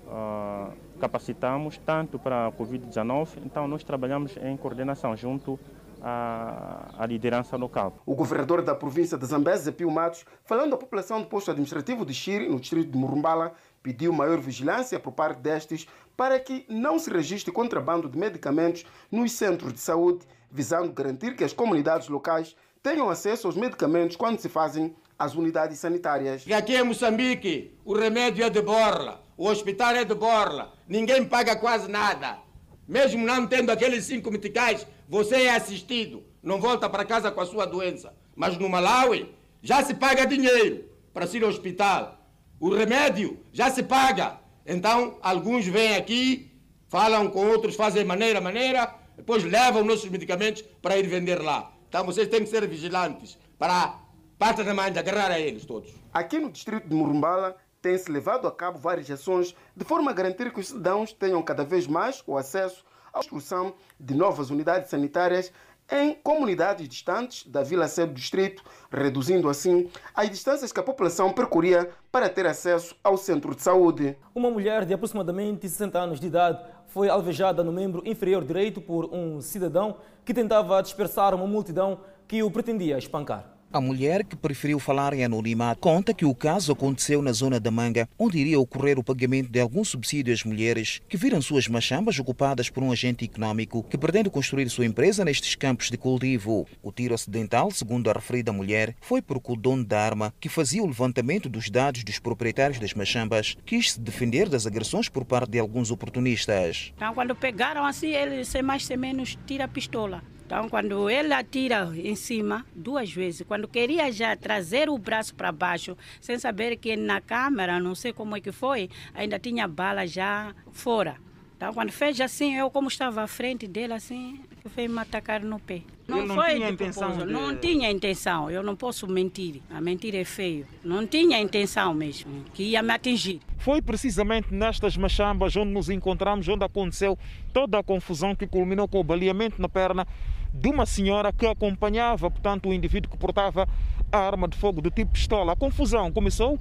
S40: uh, capacitamos tanto para a Covid-19, então nós trabalhamos em coordenação junto à, à, liderança local.
S39: O governador da província de Zambésia, Pio Matos, falando à população do posto administrativo de Xiri, no distrito de Murumbala, pediu maior vigilância por parte destes para que não se registre contrabando de medicamentos nos centros de saúde, visando garantir que as comunidades locais tenham acesso aos medicamentos quando se fazem as unidades sanitárias.
S41: E aqui em Moçambique, o remédio é de borla o hospital é de borla, ninguém paga quase nada. Mesmo não tendo aqueles cinco meticais, você é assistido, não volta para casa com a sua doença. Mas no Malawi, já se paga dinheiro para ir ao hospital. O remédio já se paga. Então, alguns vêm aqui, falam com outros, fazem maneira, maneira, depois levam nossos medicamentos para ir vender lá. Então, vocês têm que ser vigilantes para parte da mãe agarrar a eles todos.
S39: Aqui no distrito de Murumbala, tem-se levado a cabo várias ações de forma a garantir que os cidadãos tenham cada vez mais o acesso à construção de novas unidades sanitárias em comunidades distantes da vila sede do distrito, reduzindo assim as distâncias que a população percorria para ter acesso ao centro de saúde.
S2: Uma mulher de aproximadamente 60 anos de idade foi alvejada no membro inferior direito por um cidadão que tentava dispersar uma multidão que o pretendia espancar.
S26: A mulher, que preferiu falar em anonimato, conta que o caso aconteceu na zona da Manga, onde iria ocorrer o pagamento de algum subsídio às mulheres que viram suas machambas ocupadas por um agente econômico que pretende construir sua empresa nestes campos de cultivo. O tiro acidental, segundo a referida mulher, foi porque o dono da arma, que fazia o levantamento dos dados dos proprietários das machambas, quis se defender das agressões por parte de alguns oportunistas.
S42: Então, quando pegaram assim, ele sem mais sem menos tira a pistola. Então, quando ele atira em cima, duas vezes, quando queria já trazer o braço para baixo, sem saber que na câmera, não sei como é que foi, ainda tinha bala já fora. Então, quando fez assim, eu como estava à frente dele, assim, veio me atacar no pé.
S32: Não, não foi tinha intenção de...
S42: Não tinha intenção, eu não posso mentir. A mentira é feio. Não tinha intenção mesmo, que ia me atingir.
S28: Foi precisamente nestas machambas onde nos encontramos, onde aconteceu toda a confusão que culminou com o baleamento na perna de uma senhora que acompanhava, portanto, o indivíduo que portava a arma de fogo do tipo pistola. A confusão começou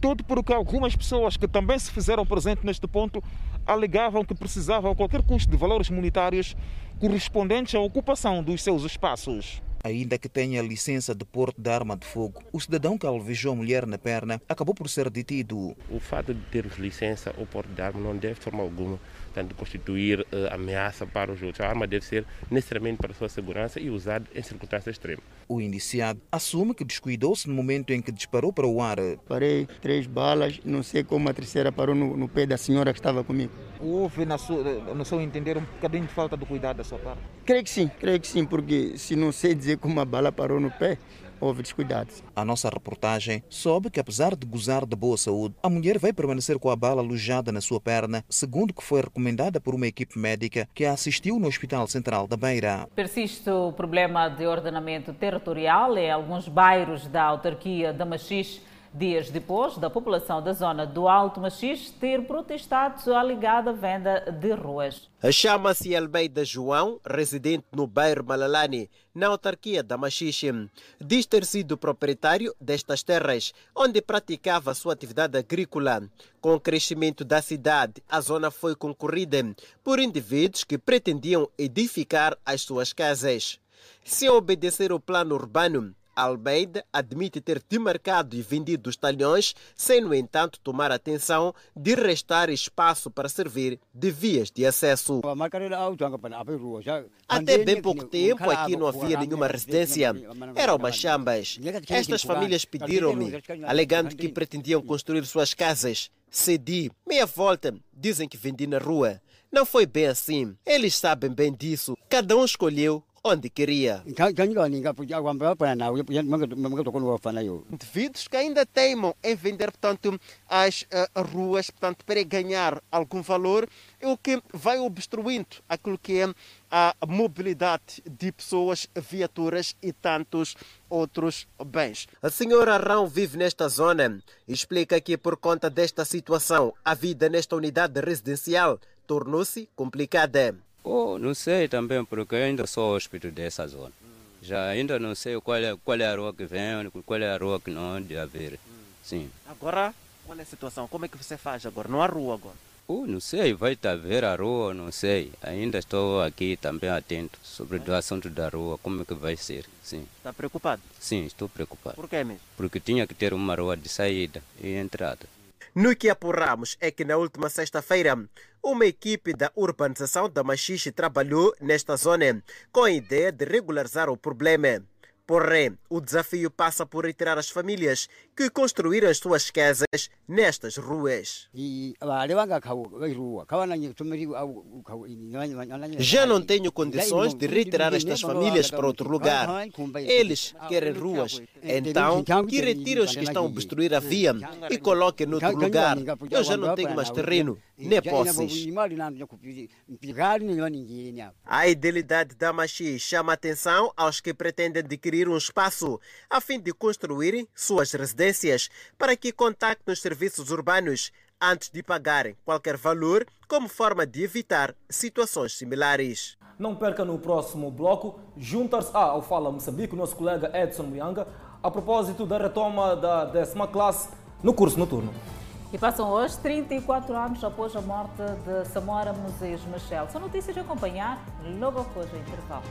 S28: tudo porque algumas pessoas que também se fizeram presente neste ponto alegavam que precisavam a qualquer custo de valores monetários correspondentes à ocupação dos seus espaços.
S26: Ainda que tenha licença de porte de arma de fogo, o cidadão que alvejou a mulher na perna acabou por ser detido.
S43: O fato de ter licença ou porte de arma não deve, de forma alguma, portanto, constituir uh, ameaça para os outros. A arma deve ser necessariamente para a sua segurança e usada em circunstâncias extremas.
S26: O indiciado assume que descuidou-se no momento em que disparou para o ar.
S44: Parei três balas, não sei como a terceira parou no, no pé da senhora que estava comigo.
S28: Houve, na sua, no seu entender, um bocadinho de falta de cuidado da sua parte?
S44: Creio que sim, creio que sim, porque se não sei dizer como a bala parou no pé, houve descuidados.
S26: A nossa reportagem soube que, apesar de gozar de boa saúde, a mulher vai permanecer com a bala alojada na sua perna, segundo que foi recomendada por uma equipe médica que a assistiu no Hospital Central da Beira.
S1: Persiste o problema de ordenamento territorial em alguns bairros da autarquia da Machixe dias depois da população da zona do Alto Machis ter protestado a alegada venda de ruas.
S45: Chama-se Almeida João, residente no bairro Malalani, na autarquia da Machixe. Diz ter sido proprietário destas terras, onde praticava sua atividade agrícola. Com o crescimento da cidade, a zona foi concorrida por indivíduos que pretendiam edificar as suas casas. Se obedecer o plano urbano, Almeida admite ter demarcado e vendido os talhões, sem, no entanto, tomar atenção de restar espaço para servir de vias de acesso. Até bem pouco tempo aqui não havia nenhuma residência, eram umas chambas. Estas famílias pediram-me, alegando que pretendiam construir suas casas. Cedi, meia volta, dizem que vendi na rua. Não foi bem assim. Eles sabem bem disso. Cada um escolheu onde queria. Indivíduos que ainda teimam em vender, portanto, as uh, ruas, portanto, para ganhar algum valor, o que vai obstruindo aquilo que é a mobilidade de pessoas, viaturas e tantos outros bens. A senhora Rão vive nesta zona e explica que por conta desta situação, a vida nesta unidade residencial tornou-se complicada.
S46: Oh, não sei também, porque eu ainda sou hóspede dessa zona. Já ainda não sei qual é, qual é a rua que vem, qual é a rua que não de haver. Sim.
S45: Agora, qual é a situação? Como é que você faz agora? Não há rua agora?
S46: Oh, não sei, vai estar ver a rua, não sei. Ainda estou aqui também atento sobre o assunto da rua, como é que vai ser. Sim.
S45: Está preocupado?
S46: Sim, estou preocupado.
S45: Por que mesmo?
S46: Porque tinha que ter uma rua de saída e entrada.
S45: No que apuramos é que na última sexta-feira, uma equipe da urbanização da Machixe trabalhou nesta zona com a ideia de regularizar o problema. Porém, o desafio passa por retirar as famílias que construíram as suas casas nestas ruas. Já não tenho condições de retirar estas famílias para outro lugar. Eles querem ruas, então que retirem os que estão a obstruir a via e coloquem noutro lugar. Eu já não tenho mais terreno, A idealidade da Machi chama a atenção aos que pretendem adquirir um espaço a fim de construírem suas residências para que contactem os serviços urbanos antes de pagarem qualquer valor como forma de evitar situações similares.
S2: Não perca no próximo bloco juntar-se ao Fala Moçambique o nosso colega Edson Muyanga a propósito da retoma da décima classe no curso noturno.
S1: E passam hoje 34 anos após a morte de Samora Moisés Machel. São notícias a acompanhar logo após o intervalo.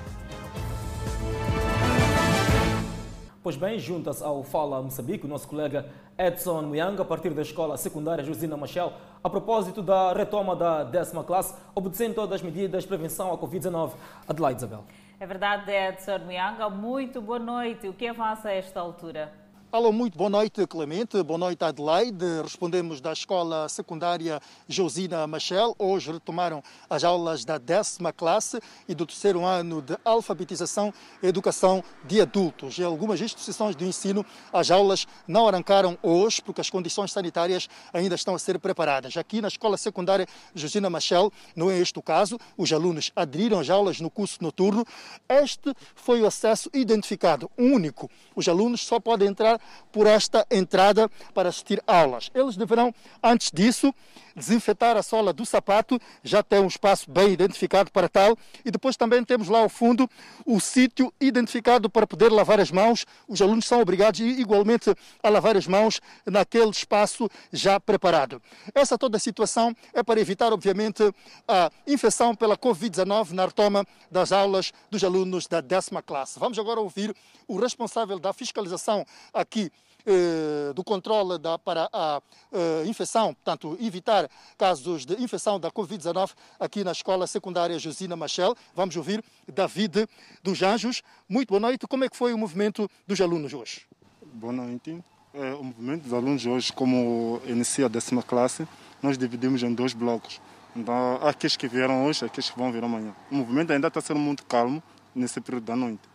S2: Pois bem, junta-se ao Fala Moçambique o nosso colega Edson Muyanga, a partir da Escola Secundária Josina Machel, a propósito da retoma da décima classe, obedecendo todas as medidas de prevenção à Covid-19. Adelaide Isabel.
S1: É verdade, Edson Muyanga. Muito boa noite. O que avança a esta altura?
S47: Alô, muito boa noite, Clemente. Boa noite, Adelaide. Respondemos da escola secundária Josina Machel. Hoje retomaram as aulas da décima classe e do terceiro ano de alfabetização e educação de adultos. Em algumas instituições de ensino, as aulas não arrancaram hoje porque as condições sanitárias ainda estão a ser preparadas. Aqui na escola secundária Josina Machel, não é este o caso. Os alunos aderiram às aulas no curso noturno. Este foi o acesso identificado, único. Os alunos só podem entrar por esta entrada para assistir aulas. Eles deverão, antes disso, desinfetar a sola do sapato, já tem um espaço bem identificado para tal, e depois também temos lá ao fundo o sítio identificado para poder lavar as mãos. Os alunos são obrigados igualmente a lavar as mãos naquele espaço já preparado. Essa toda a situação é para evitar, obviamente, a infecção pela Covid-19 na retoma das aulas dos alunos da décima classe. Vamos agora ouvir o responsável da fiscalização aqui eh, do controle da, para a eh, infecção, portanto, evitar casos de infecção da Covid-19 aqui na Escola Secundária Josina Machel. Vamos ouvir David dos Anjos. Muito boa noite. Como é que foi o movimento dos alunos hoje?
S33: Boa noite. É, o movimento dos alunos hoje, como inicia a décima classe, nós dividimos em dois blocos. Então, aqueles que vieram hoje, aqueles que vão vir amanhã. O movimento ainda está sendo muito calmo nesse período da noite.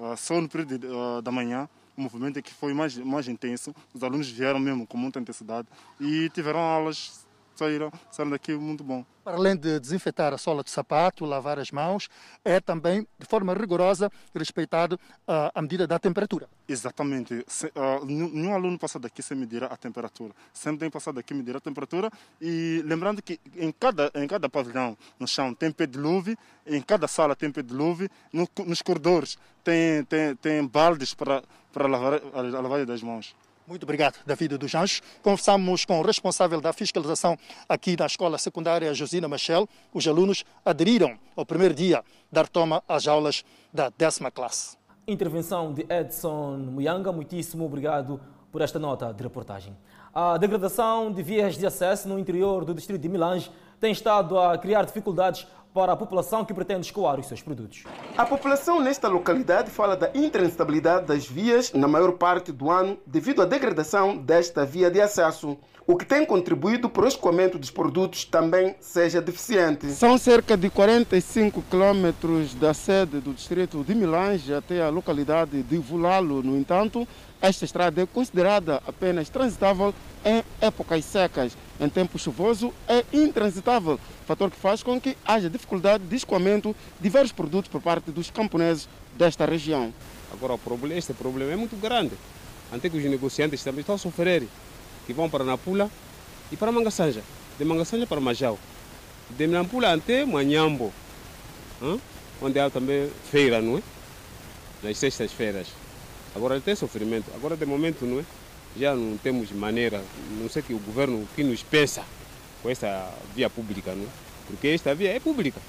S33: Uh, só no período uh, da manhã o movimento é que foi mais, mais intenso. Os alunos vieram mesmo com muita intensidade e tiveram aulas saíram, saíram daqui muito bom.
S47: Para além de desinfetar a sola de sapato, lavar as mãos, é também, de forma rigorosa, respeitado uh, a medida da temperatura.
S33: Exatamente. Se, uh, nenhum aluno passa daqui sem medir a temperatura. Sempre tem que passar daqui medir a temperatura. E lembrando que em cada, em cada pavilhão no chão tem luve, em cada sala tem luve, no, nos corredores tem, tem, tem baldes para, para lavar, a lavagem das mãos.
S47: Muito obrigado, David dos Anjos. Conversamos com o responsável da fiscalização aqui na Escola Secundária Josina Machel. Os alunos aderiram ao primeiro dia dar toma às aulas da décima classe.
S2: Intervenção de Edson Muyanga. Muitíssimo obrigado por esta nota de reportagem. A degradação de vias de acesso no interior do distrito de Milange tem estado a criar dificuldades para a população que pretende escoar os seus produtos.
S39: A população nesta localidade fala da intransitabilidade das vias na maior parte do ano devido à degradação desta via de acesso, o que tem contribuído para o escoamento dos produtos também seja deficiente.
S48: São cerca de 45 quilômetros da sede do distrito de Milange até a localidade de Vulalo. No entanto, esta estrada é considerada apenas transitável em épocas secas. Em tempo chuvoso é intransitável, fator que faz com que haja dificuldade de escoamento de vários produtos por parte dos camponeses desta região.
S49: Agora, este problema é muito grande. Até que os negociantes também estão a sofrer, que vão para Napula e para Mangassanja. De Mangassanja para Majau. De Nampula até Manhambo, onde há também feira, não é? Nas sextas-feiras. Agora tem sofrimento. Agora, de momento, não é? já não temos maneira, não sei que o governo que nos pensa com essa via pública, não? porque esta via é pública.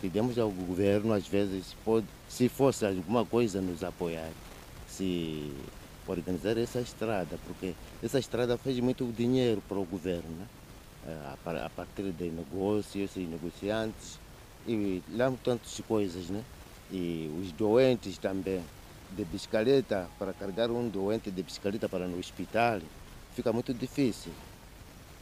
S50: Pedimos ao governo, às vezes, pode, se fosse alguma coisa, nos apoiar, se organizar essa estrada, porque essa estrada fez muito dinheiro para o governo, né? a partir de negócios e negociantes, e lá tantas coisas, né? E os doentes também de bicicleta, para carregar um doente de bicicleta para no hospital, fica muito difícil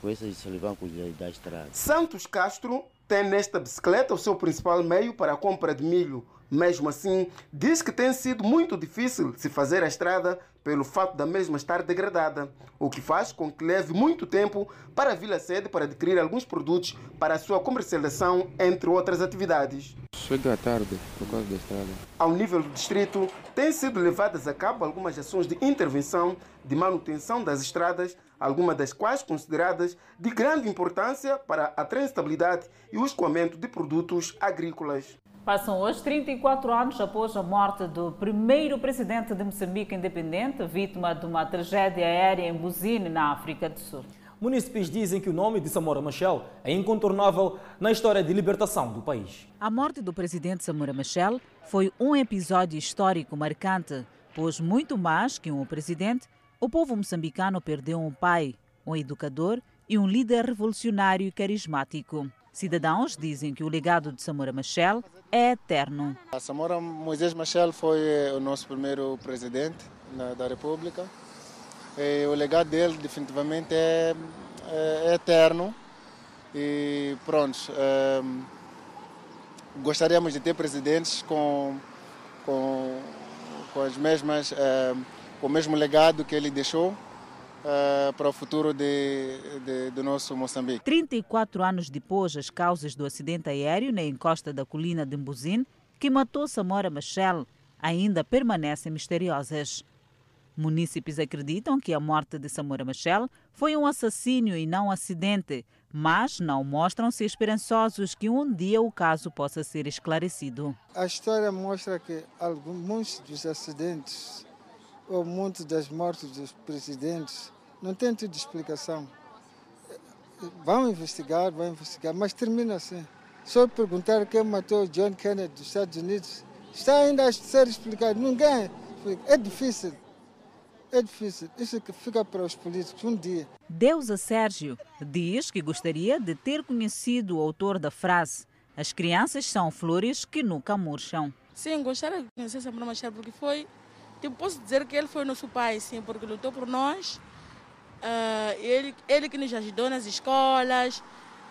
S50: com esses solavancos da estrada.
S39: Santos Castro tem nesta bicicleta o seu principal meio para a compra de milho. Mesmo assim, diz que tem sido muito difícil se fazer a estrada pelo fato da mesma estar degradada, o que faz com que leve muito tempo para vir à sede para adquirir alguns produtos para a sua comercialização, entre outras atividades.
S49: Chega tarde por causa da estrada.
S39: Ao nível do distrito, têm sido levadas a cabo algumas ações de intervenção de manutenção das estradas, algumas das quais consideradas de grande importância para a transitabilidade e o escoamento de produtos agrícolas.
S1: Passam hoje 34 anos após a morte do primeiro presidente de Moçambique independente, vítima de uma tragédia aérea em Buzine, na África do Sul.
S2: Munícipes dizem que o nome de Samora Machel é incontornável na história de libertação do país.
S1: A morte do presidente Samora Machel foi um episódio histórico marcante, pois muito mais que um presidente, o povo moçambicano perdeu um pai, um educador e um líder revolucionário e carismático. Cidadãos dizem que o legado de Samora Machel é eterno.
S51: A Samora Moisés Machel foi o nosso primeiro presidente da República. E o legado dele definitivamente é, é, é eterno. E pronto, é, gostaríamos de ter presidentes com, com, com as mesmas, com o mesmo legado que ele deixou. Uh, para o futuro de, de, do nosso Moçambique.
S1: 34 anos depois, as causas do acidente aéreo na encosta da colina de Mbuzine, que matou Samora Machel, ainda permanecem misteriosas. Munícipes acreditam que a morte de Samora Machel foi um assassínio e não um acidente, mas não mostram-se esperançosos que um dia o caso possa ser esclarecido.
S51: A história mostra que alguns dos acidentes ou muitas das mortes dos presidentes não tem tudo explicação. Vão investigar, vão investigar, mas termina assim. Só perguntar quem matou John Kennedy dos Estados Unidos está ainda a ser explicado. Ninguém É difícil. É difícil. Isso que fica para os políticos um dia.
S1: Deusa Sérgio diz que gostaria de ter conhecido o autor da frase: As crianças são flores que nunca murcham.
S52: Sim, gostaria de conhecer Samuel Machado porque foi Tipo, posso dizer que ele foi nosso pai, sim, porque lutou por nós. Uh, ele, ele que nos ajudou nas escolas,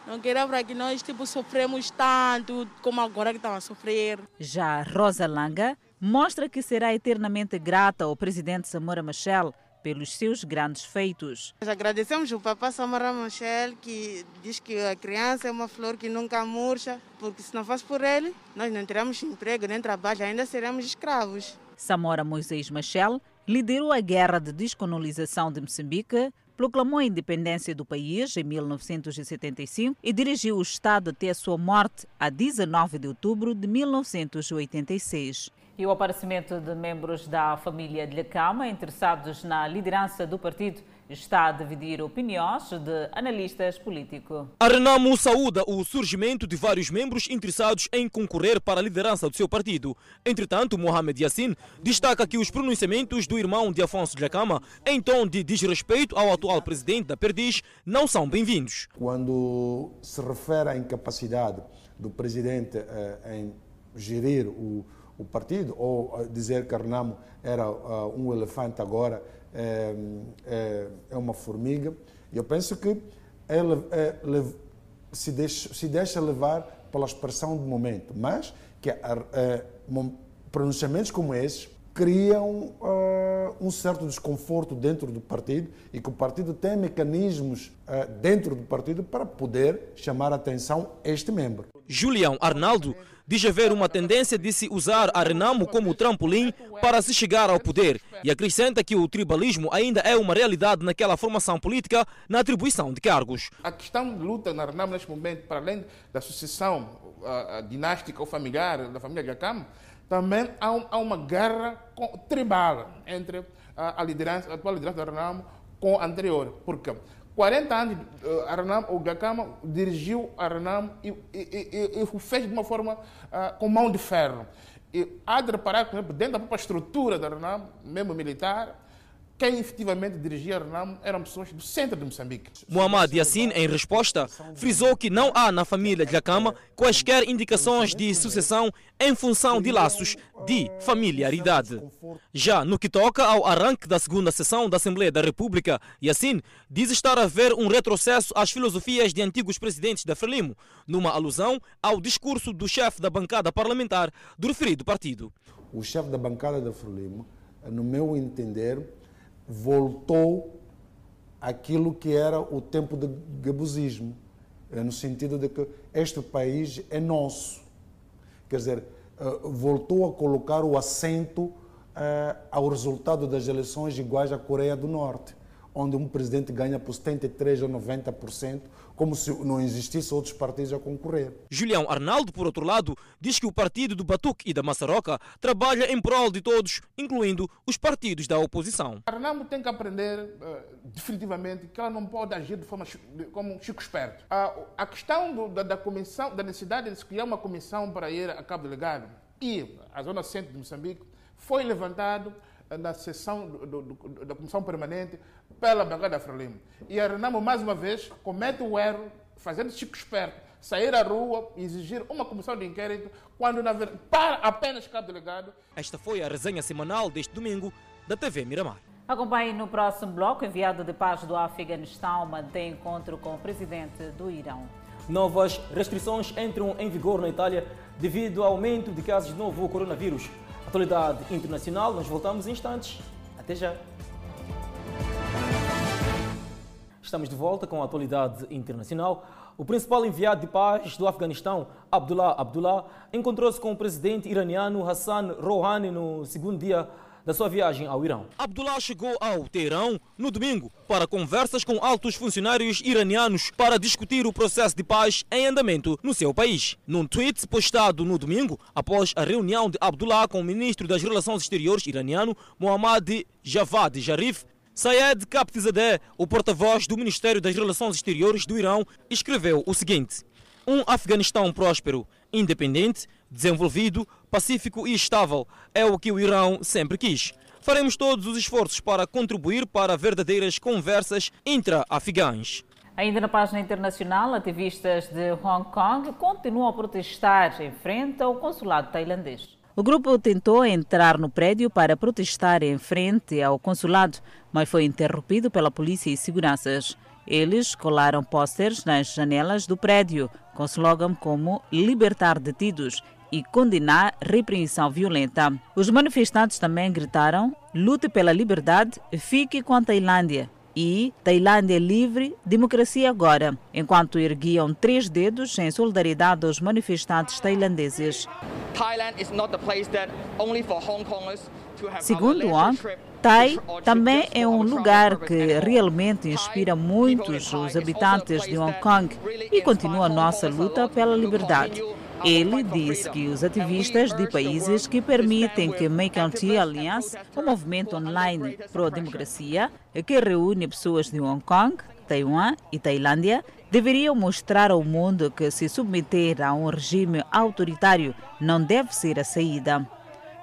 S52: Não queria para que nós tipo, sofremos tanto como agora que estamos a sofrer.
S1: Já Rosa Langa mostra que será eternamente grata ao presidente Samora Machel pelos seus grandes feitos.
S52: Nós agradecemos o papá Samara Machel, que diz que a criança é uma flor que nunca murcha, porque se não fosse por ele, nós não teríamos emprego nem trabalho, ainda seremos escravos.
S1: Samora Moisés Machel liderou a guerra de descolonização de Moçambique, proclamou a independência do país em 1975 e dirigiu o Estado até a sua morte a 19 de outubro de 1986. E o aparecimento de membros da família de Lhacama interessados na liderança do partido está a dividir opiniões de analistas políticos.
S2: A Renamo saúda o surgimento de vários membros interessados em concorrer para a liderança do seu partido. Entretanto, Mohamed Yassin destaca que os pronunciamentos do irmão de Afonso de Lacama em tom de desrespeito ao atual presidente da Perdiz não são bem-vindos.
S34: Quando se refere à incapacidade do presidente eh, em gerir o, o partido ou dizer que a Renamo era uh, um elefante agora é, é, é uma formiga. Eu penso que ela é, se, deixa, se deixa levar pela expressão do momento, mas que é, pronunciamentos como esses criam uh, um certo desconforto dentro do partido e que o partido tem mecanismos uh, dentro do partido para poder chamar a atenção este membro.
S2: Julião Arnaldo diz haver uma tendência de se usar a Renamo como trampolim para se chegar ao poder e acrescenta que o tribalismo ainda é uma realidade naquela formação política na atribuição de cargos.
S53: A questão de luta na Renamo neste momento, para além da sucessão uh, dinástica ou familiar da família Gacam, também há, um, há, uma guerra tribal entre a, a, liderança, a atual liderança da Renamo com a anterior. Porque 40 anos, uh, Arnam, o Gakama dirigiu a Arnam e, e, e, fez de uma forma uh, com mão de ferro. E há de reparar que, dentro da própria estrutura da Arnam, mesmo militar, quem efetivamente dirigia a Renamo eram pessoas do centro de Moçambique.
S2: Muhammad Yassin, em resposta, frisou que não há na família de Lacama quaisquer indicações de sucessão em função de laços de familiaridade. Já no que toca ao arranque da segunda sessão da Assembleia da República, Yassin diz estar a ver um retrocesso às filosofias de antigos presidentes da Frelimo, numa alusão ao discurso do chefe da bancada parlamentar do referido partido.
S34: O chefe da bancada da Frelimo, no meu entender, voltou aquilo que era o tempo de gabusismo, é no sentido de que este país é nosso. Quer dizer, eh, voltou a colocar o acento eh, ao resultado das eleições iguais à Coreia do Norte, onde um presidente ganha por 73% ou 90%, como se não existissem outros partidos a concorrer.
S2: Julião Arnaldo, por outro lado, diz que o partido do Batuque e da Massaroca trabalha em prol de todos, incluindo os partidos da oposição.
S53: Arnaldo tem que aprender uh, definitivamente que ela não pode agir de forma como Chico Esperto. Uh, a questão do, da, da, comissão, da necessidade de se criar uma comissão para ir a Cabo Delegado e a zona centro de Moçambique foi levantado eh, na sessão do, do, da Comissão Permanente pela bancada Frelimo. E a Renamo, mais uma vez, comete o erro, fazendo chico esperto, sair à rua e exigir uma comissão de inquérito, quando na verdade, para apenas cabo delegado.
S2: Esta foi a resenha semanal deste domingo da TV Miramar.
S1: Acompanhe no próximo bloco. Enviado de paz do Afeganistão mantém encontro com o presidente do Irão.
S2: Novas restrições entram em vigor na Itália devido ao aumento de casos de novo coronavírus. Atualidade internacional, nós voltamos em instantes. Até já. Estamos de volta com a atualidade internacional. O principal enviado de paz do Afeganistão, Abdullah Abdullah, encontrou-se com o presidente iraniano Hassan Rouhani no segundo dia da sua viagem ao Irão. Abdullah chegou ao Teherão no domingo para conversas com altos funcionários iranianos para discutir o processo de paz em andamento no seu país. Num tweet postado no domingo, após a reunião de Abdullah com o ministro das Relações Exteriores iraniano, Mohammad Javad Jarif, Sayed Kaptizadeh, o porta-voz do Ministério das Relações Exteriores do Irão, escreveu o seguinte: Um Afeganistão próspero, independente, desenvolvido, pacífico e estável é o que o Irão sempre quis. Faremos todos os esforços para contribuir para verdadeiras conversas intra-afegãs.
S1: Ainda na página internacional, ativistas de Hong Kong continuam a protestar em frente ao consulado tailandês. O grupo tentou entrar no prédio para protestar em frente ao consulado, mas foi interrompido pela polícia e seguranças. Eles colaram pósteres nas janelas do prédio, com slogan como Libertar detidos e condenar repreensão violenta. Os manifestantes também gritaram: lute pela liberdade, fique com a Tailândia e Tailândia livre, democracia agora, enquanto erguiam três dedos em solidariedade aos manifestantes tailandeses. Segundo Wong, Tai também é um lugar que realmente inspira muitos os habitantes de Hong Kong e continua a nossa luta pela liberdade. Ele disse que os ativistas de países que permitem que Make County Alliance, um movimento online pró-democracia que reúne pessoas de Hong Kong, Taiwan e Tailândia, deveriam mostrar ao mundo que se submeter a um regime autoritário não deve ser a saída.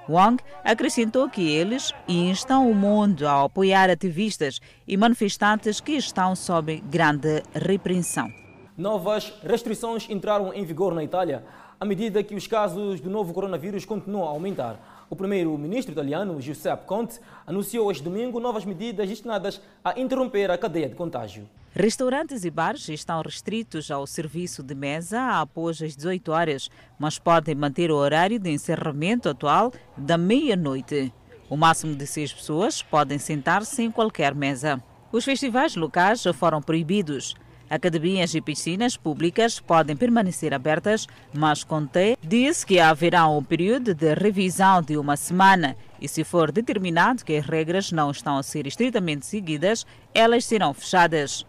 S1: Wang acrescentou que eles instam o mundo a apoiar ativistas e manifestantes que estão sob grande repreensão.
S2: Novas restrições entraram em vigor na Itália à medida que os casos do novo coronavírus continuam a aumentar. O primeiro-ministro italiano, Giuseppe Conte, anunciou este domingo novas medidas destinadas a interromper a cadeia de contágio.
S1: Restaurantes e bares estão restritos ao serviço de mesa após as 18 horas, mas podem manter o horário de encerramento atual da meia-noite. O máximo de seis pessoas podem sentar-se em qualquer mesa. Os festivais locais foram proibidos. Academias e piscinas públicas podem permanecer abertas, mas Conte disse que haverá um período de revisão de uma semana e, se for determinado que as regras não estão a ser estritamente seguidas, elas serão fechadas.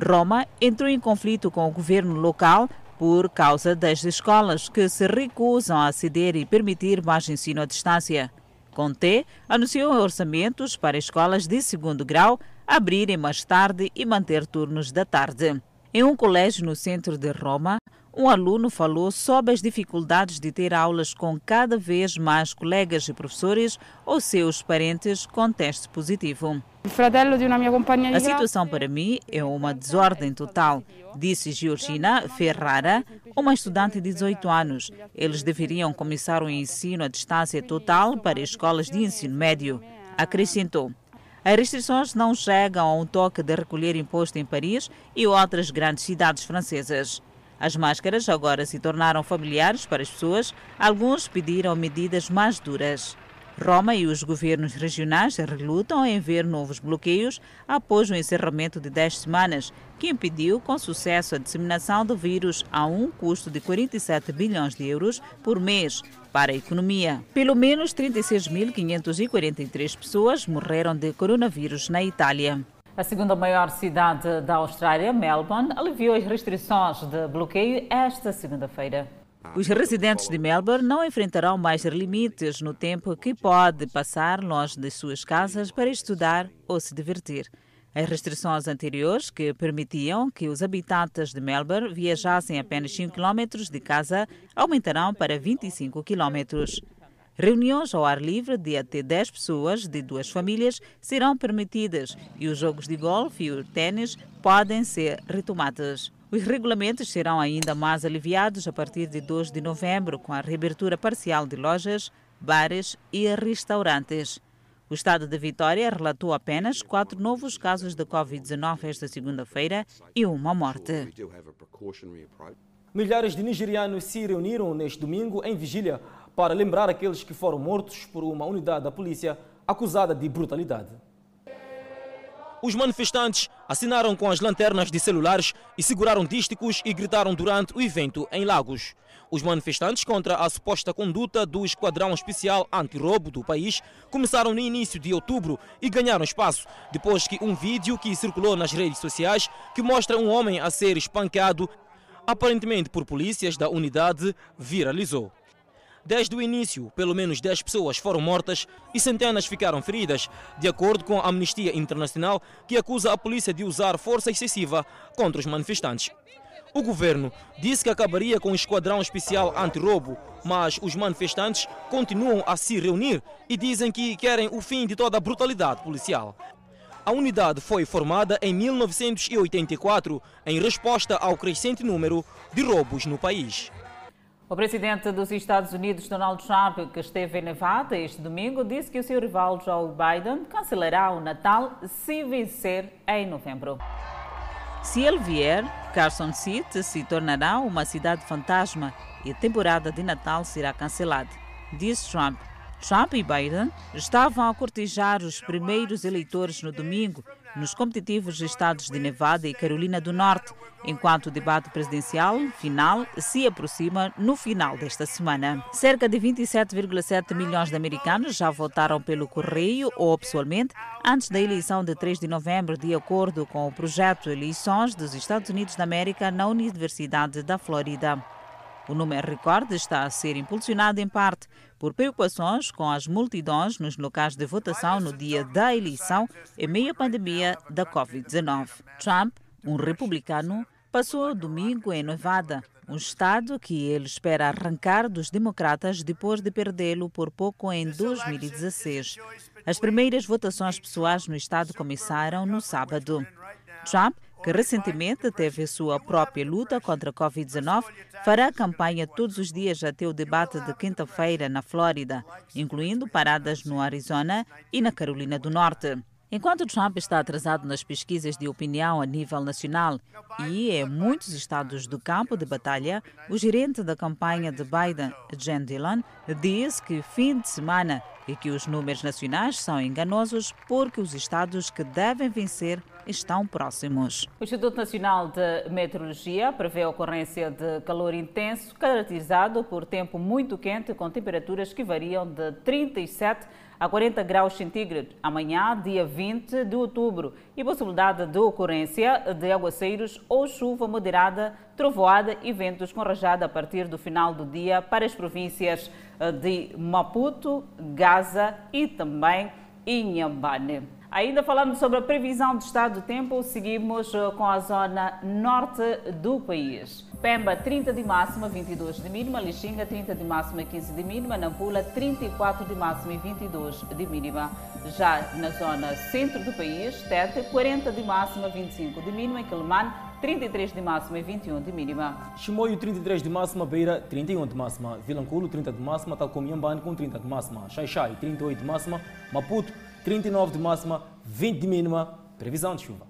S1: Roma entrou em conflito com o governo local por causa das escolas que se recusam a ceder e permitir mais ensino à distância. Conte anunciou orçamentos para escolas de segundo grau abrirem mais tarde e manter turnos da tarde. Em um colégio no centro de Roma, um aluno falou sobre as dificuldades de ter aulas com cada vez mais colegas e professores ou seus parentes com teste positivo. A situação para mim é uma desordem total, disse Georgina Ferrara, uma estudante de 18 anos. Eles deveriam começar o ensino à distância total para escolas de ensino médio. Acrescentou. As restrições não chegam a um toque de recolher imposto em Paris e outras grandes cidades francesas. As máscaras agora se tornaram familiares para as pessoas, alguns pediram medidas mais duras. Roma e os governos regionais relutam em ver novos bloqueios após o encerramento de 10 semanas, que impediu com sucesso a disseminação do vírus a um custo de 47 bilhões de euros por mês para a economia. Pelo menos 36.543 pessoas morreram de coronavírus na Itália. A segunda maior cidade da Austrália, Melbourne, aliviou as restrições de bloqueio esta segunda-feira. Os residentes de Melbourne não enfrentarão mais limites no tempo que pode passar longe de suas casas para estudar ou se divertir. As restrições anteriores, que permitiam que os habitantes de Melbourne viajassem apenas 5 km de casa, aumentarão para 25 km. Reuniões ao ar livre de até 10 pessoas de duas famílias serão permitidas e os jogos de golfe e o tênis podem ser retomados. Os regulamentos serão ainda mais aliviados a partir de 2 de novembro, com a reabertura parcial de lojas, bares e restaurantes. O estado de Vitória relatou apenas quatro novos casos de Covid-19 esta segunda-feira e uma morte.
S2: Milhares de nigerianos se reuniram neste domingo em vigília para lembrar aqueles que foram mortos por uma unidade da polícia acusada de brutalidade. Os manifestantes assinaram com as lanternas de celulares e seguraram dísticos e gritaram durante o evento em Lagos. Os manifestantes contra a suposta conduta do Esquadrão Especial Antirroubo do país começaram no início de outubro e ganharam espaço depois que um vídeo que circulou nas redes sociais que mostra um homem a ser espanqueado aparentemente por polícias da unidade viralizou. Desde o início, pelo menos 10 pessoas foram mortas e centenas ficaram feridas, de acordo com a Amnistia Internacional, que acusa a polícia de usar força excessiva contra os manifestantes. O governo disse que acabaria com o esquadrão especial anti-roubo, mas os manifestantes continuam a se reunir e dizem que querem o fim de toda a brutalidade policial. A unidade foi formada em 1984 em resposta ao crescente número de roubos no país.
S1: O presidente dos Estados Unidos, Donald Trump, que esteve em Nevada este domingo, disse que o seu rival Joe Biden cancelará o Natal se vencer em novembro. Se ele vier, Carson City se tornará uma cidade fantasma e a temporada de Natal será cancelada, diz Trump. Trump e Biden estavam a cortejar os primeiros eleitores no domingo nos competitivos estados de Nevada e Carolina do Norte, enquanto o debate presidencial final se aproxima no final desta semana. Cerca de 27,7 milhões de americanos já votaram pelo correio ou pessoalmente antes da eleição de 3 de novembro, de acordo com o projeto Eleições dos Estados Unidos da América na Universidade da Flórida. O número recorde está a ser impulsionado em parte por preocupações com as multidões nos locais de votação no dia da eleição em meio à pandemia da Covid-19. Trump, um republicano, passou domingo em Nevada, um estado que ele espera arrancar dos democratas depois de perdê-lo por pouco em 2016. As primeiras votações pessoais no estado começaram no sábado. Trump que recentemente teve sua própria luta contra a Covid-19, fará campanha todos os dias até o debate de quinta-feira na Flórida, incluindo paradas no Arizona e na Carolina do Norte. Enquanto Trump está atrasado nas pesquisas de opinião a nível nacional e em muitos estados do campo de batalha, o gerente da campanha de Biden, Jen Dillon, diz que fim de semana e que os números nacionais são enganosos porque os estados que devem vencer estão próximos. O Instituto Nacional de Meteorologia prevê a ocorrência de calor intenso, caracterizado por tempo muito quente, com temperaturas que variam de 37 a 40 graus centígrados amanhã, dia 20 de outubro, e possibilidade de ocorrência de aguaceiros ou chuva moderada, trovoada e ventos com rajada a partir do final do dia para as províncias de Maputo, Gaza e também Inhambane. Ainda falando sobre a previsão do estado do tempo, seguimos eh, com a zona norte do país. Pemba 30 de máxima, 22 de mínima, Lixinga 30 de máxima, 15 de mínima, Nampula 34 de máxima e 22 de mínima. Já na zona centro do país, Tete 40 de máxima, 25 de mínima. E Quelimane 33 de máxima e 21 de mínima.
S2: Chimoio 33 de máxima, Beira 31 de máxima, Vilanculo 30 de máxima, tal como Yambane com 30 de máxima, Xaixai 38 de máxima, Maputo 39 de máxima, 20 de mínima, previsão de chuva.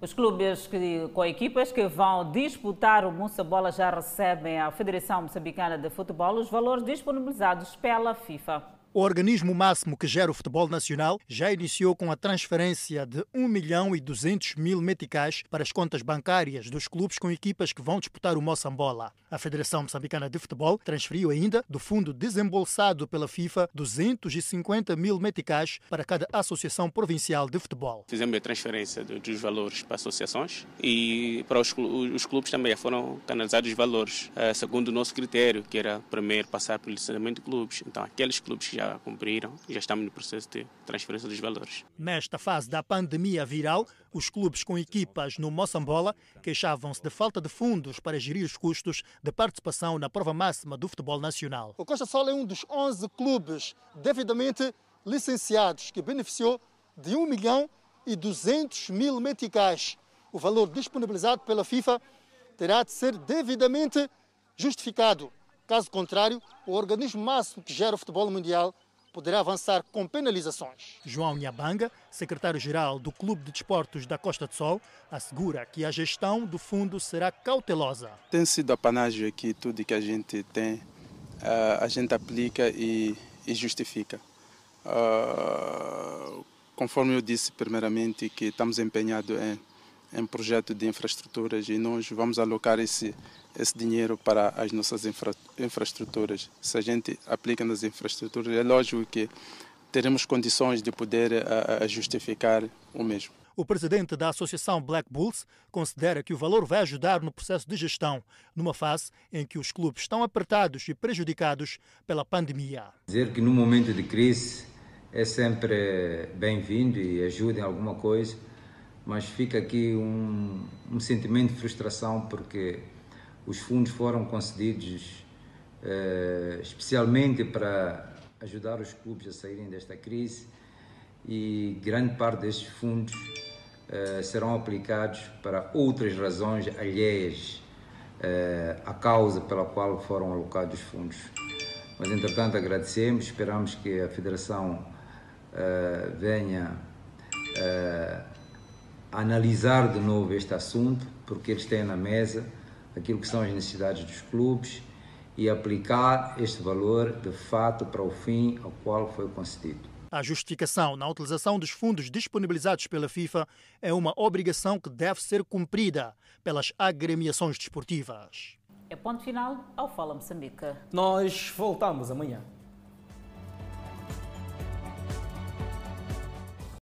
S1: Os clubes que, com equipas que vão disputar o Moça Bola já recebem a Federação Moçambicana de Futebol os valores disponibilizados pela FIFA.
S47: O organismo máximo que gera o futebol nacional já iniciou com a transferência de 1 milhão e 200 mil meticais para as contas bancárias dos clubes com equipas que vão disputar o Moçambola. A Federação Moçambicana de Futebol transferiu ainda do fundo desembolsado pela FIFA 250 mil meticais para cada associação provincial de futebol.
S54: Fizemos a transferência dos valores para associações e para os, clubes também foram canalizados os valores eh, segundo o nosso critério, que era primeiro passar pelo licenciamento de clubes. Então, aqueles clubes que já cumpriram e já estamos no processo de transferência dos valores.
S47: Nesta fase da pandemia viral, os clubes com equipas no Moçambola queixavam-se de falta de fundos para gerir os custos de participação na prova máxima do futebol nacional. O Costa Sol é um dos 11 clubes devidamente licenciados que beneficiou de 1 milhão e 200 mil meticais. O valor disponibilizado pela FIFA terá de ser devidamente justificado Caso contrário, o organismo máximo que gera o futebol mundial poderá avançar com penalizações. João Nhambanga, secretário-geral do Clube de Desportos da Costa do Sol, assegura que a gestão do fundo será cautelosa.
S55: Tem sido apanágio aqui tudo que a gente tem, a gente aplica e, justifica. Ah, conforme eu disse primeiramente que estamos empenhados em, em projeto de infraestruturas e nós vamos alocar esse esse dinheiro para as nossas infra, infraestruturas. Se a gente aplica nas infraestruturas, é lógico que teremos condições de poder a, a justificar o mesmo.
S47: O presidente da Associação Black Bulls considera que o valor vai ajudar no processo de gestão, numa fase em que os clubes estão apertados e prejudicados pela pandemia.
S56: Dizer que no momento de crise é sempre bem-vindo e ajuda em alguma coisa, mas fica aqui um, um sentimento de frustração porque os fundos foram concedidos eh, especialmente para ajudar os clubes a saírem desta crise e grande parte destes fundos eh, serão aplicados para outras razões alheias eh, à causa pela qual foram alocados os fundos. Mas, entretanto, agradecemos, esperamos que a Federação venha analisar de novo este assunto, porque eles têm na mesa aquilo que são as necessidades dos clubes e aplicar este valor de fato para o fim ao qual foi concedido.
S47: A justificação na utilização dos fundos disponibilizados pela FIFA é uma obrigação que deve ser cumprida pelas agremiações desportivas.
S1: É ponto final ao Fala Moçambique.
S2: Nós voltamos amanhã.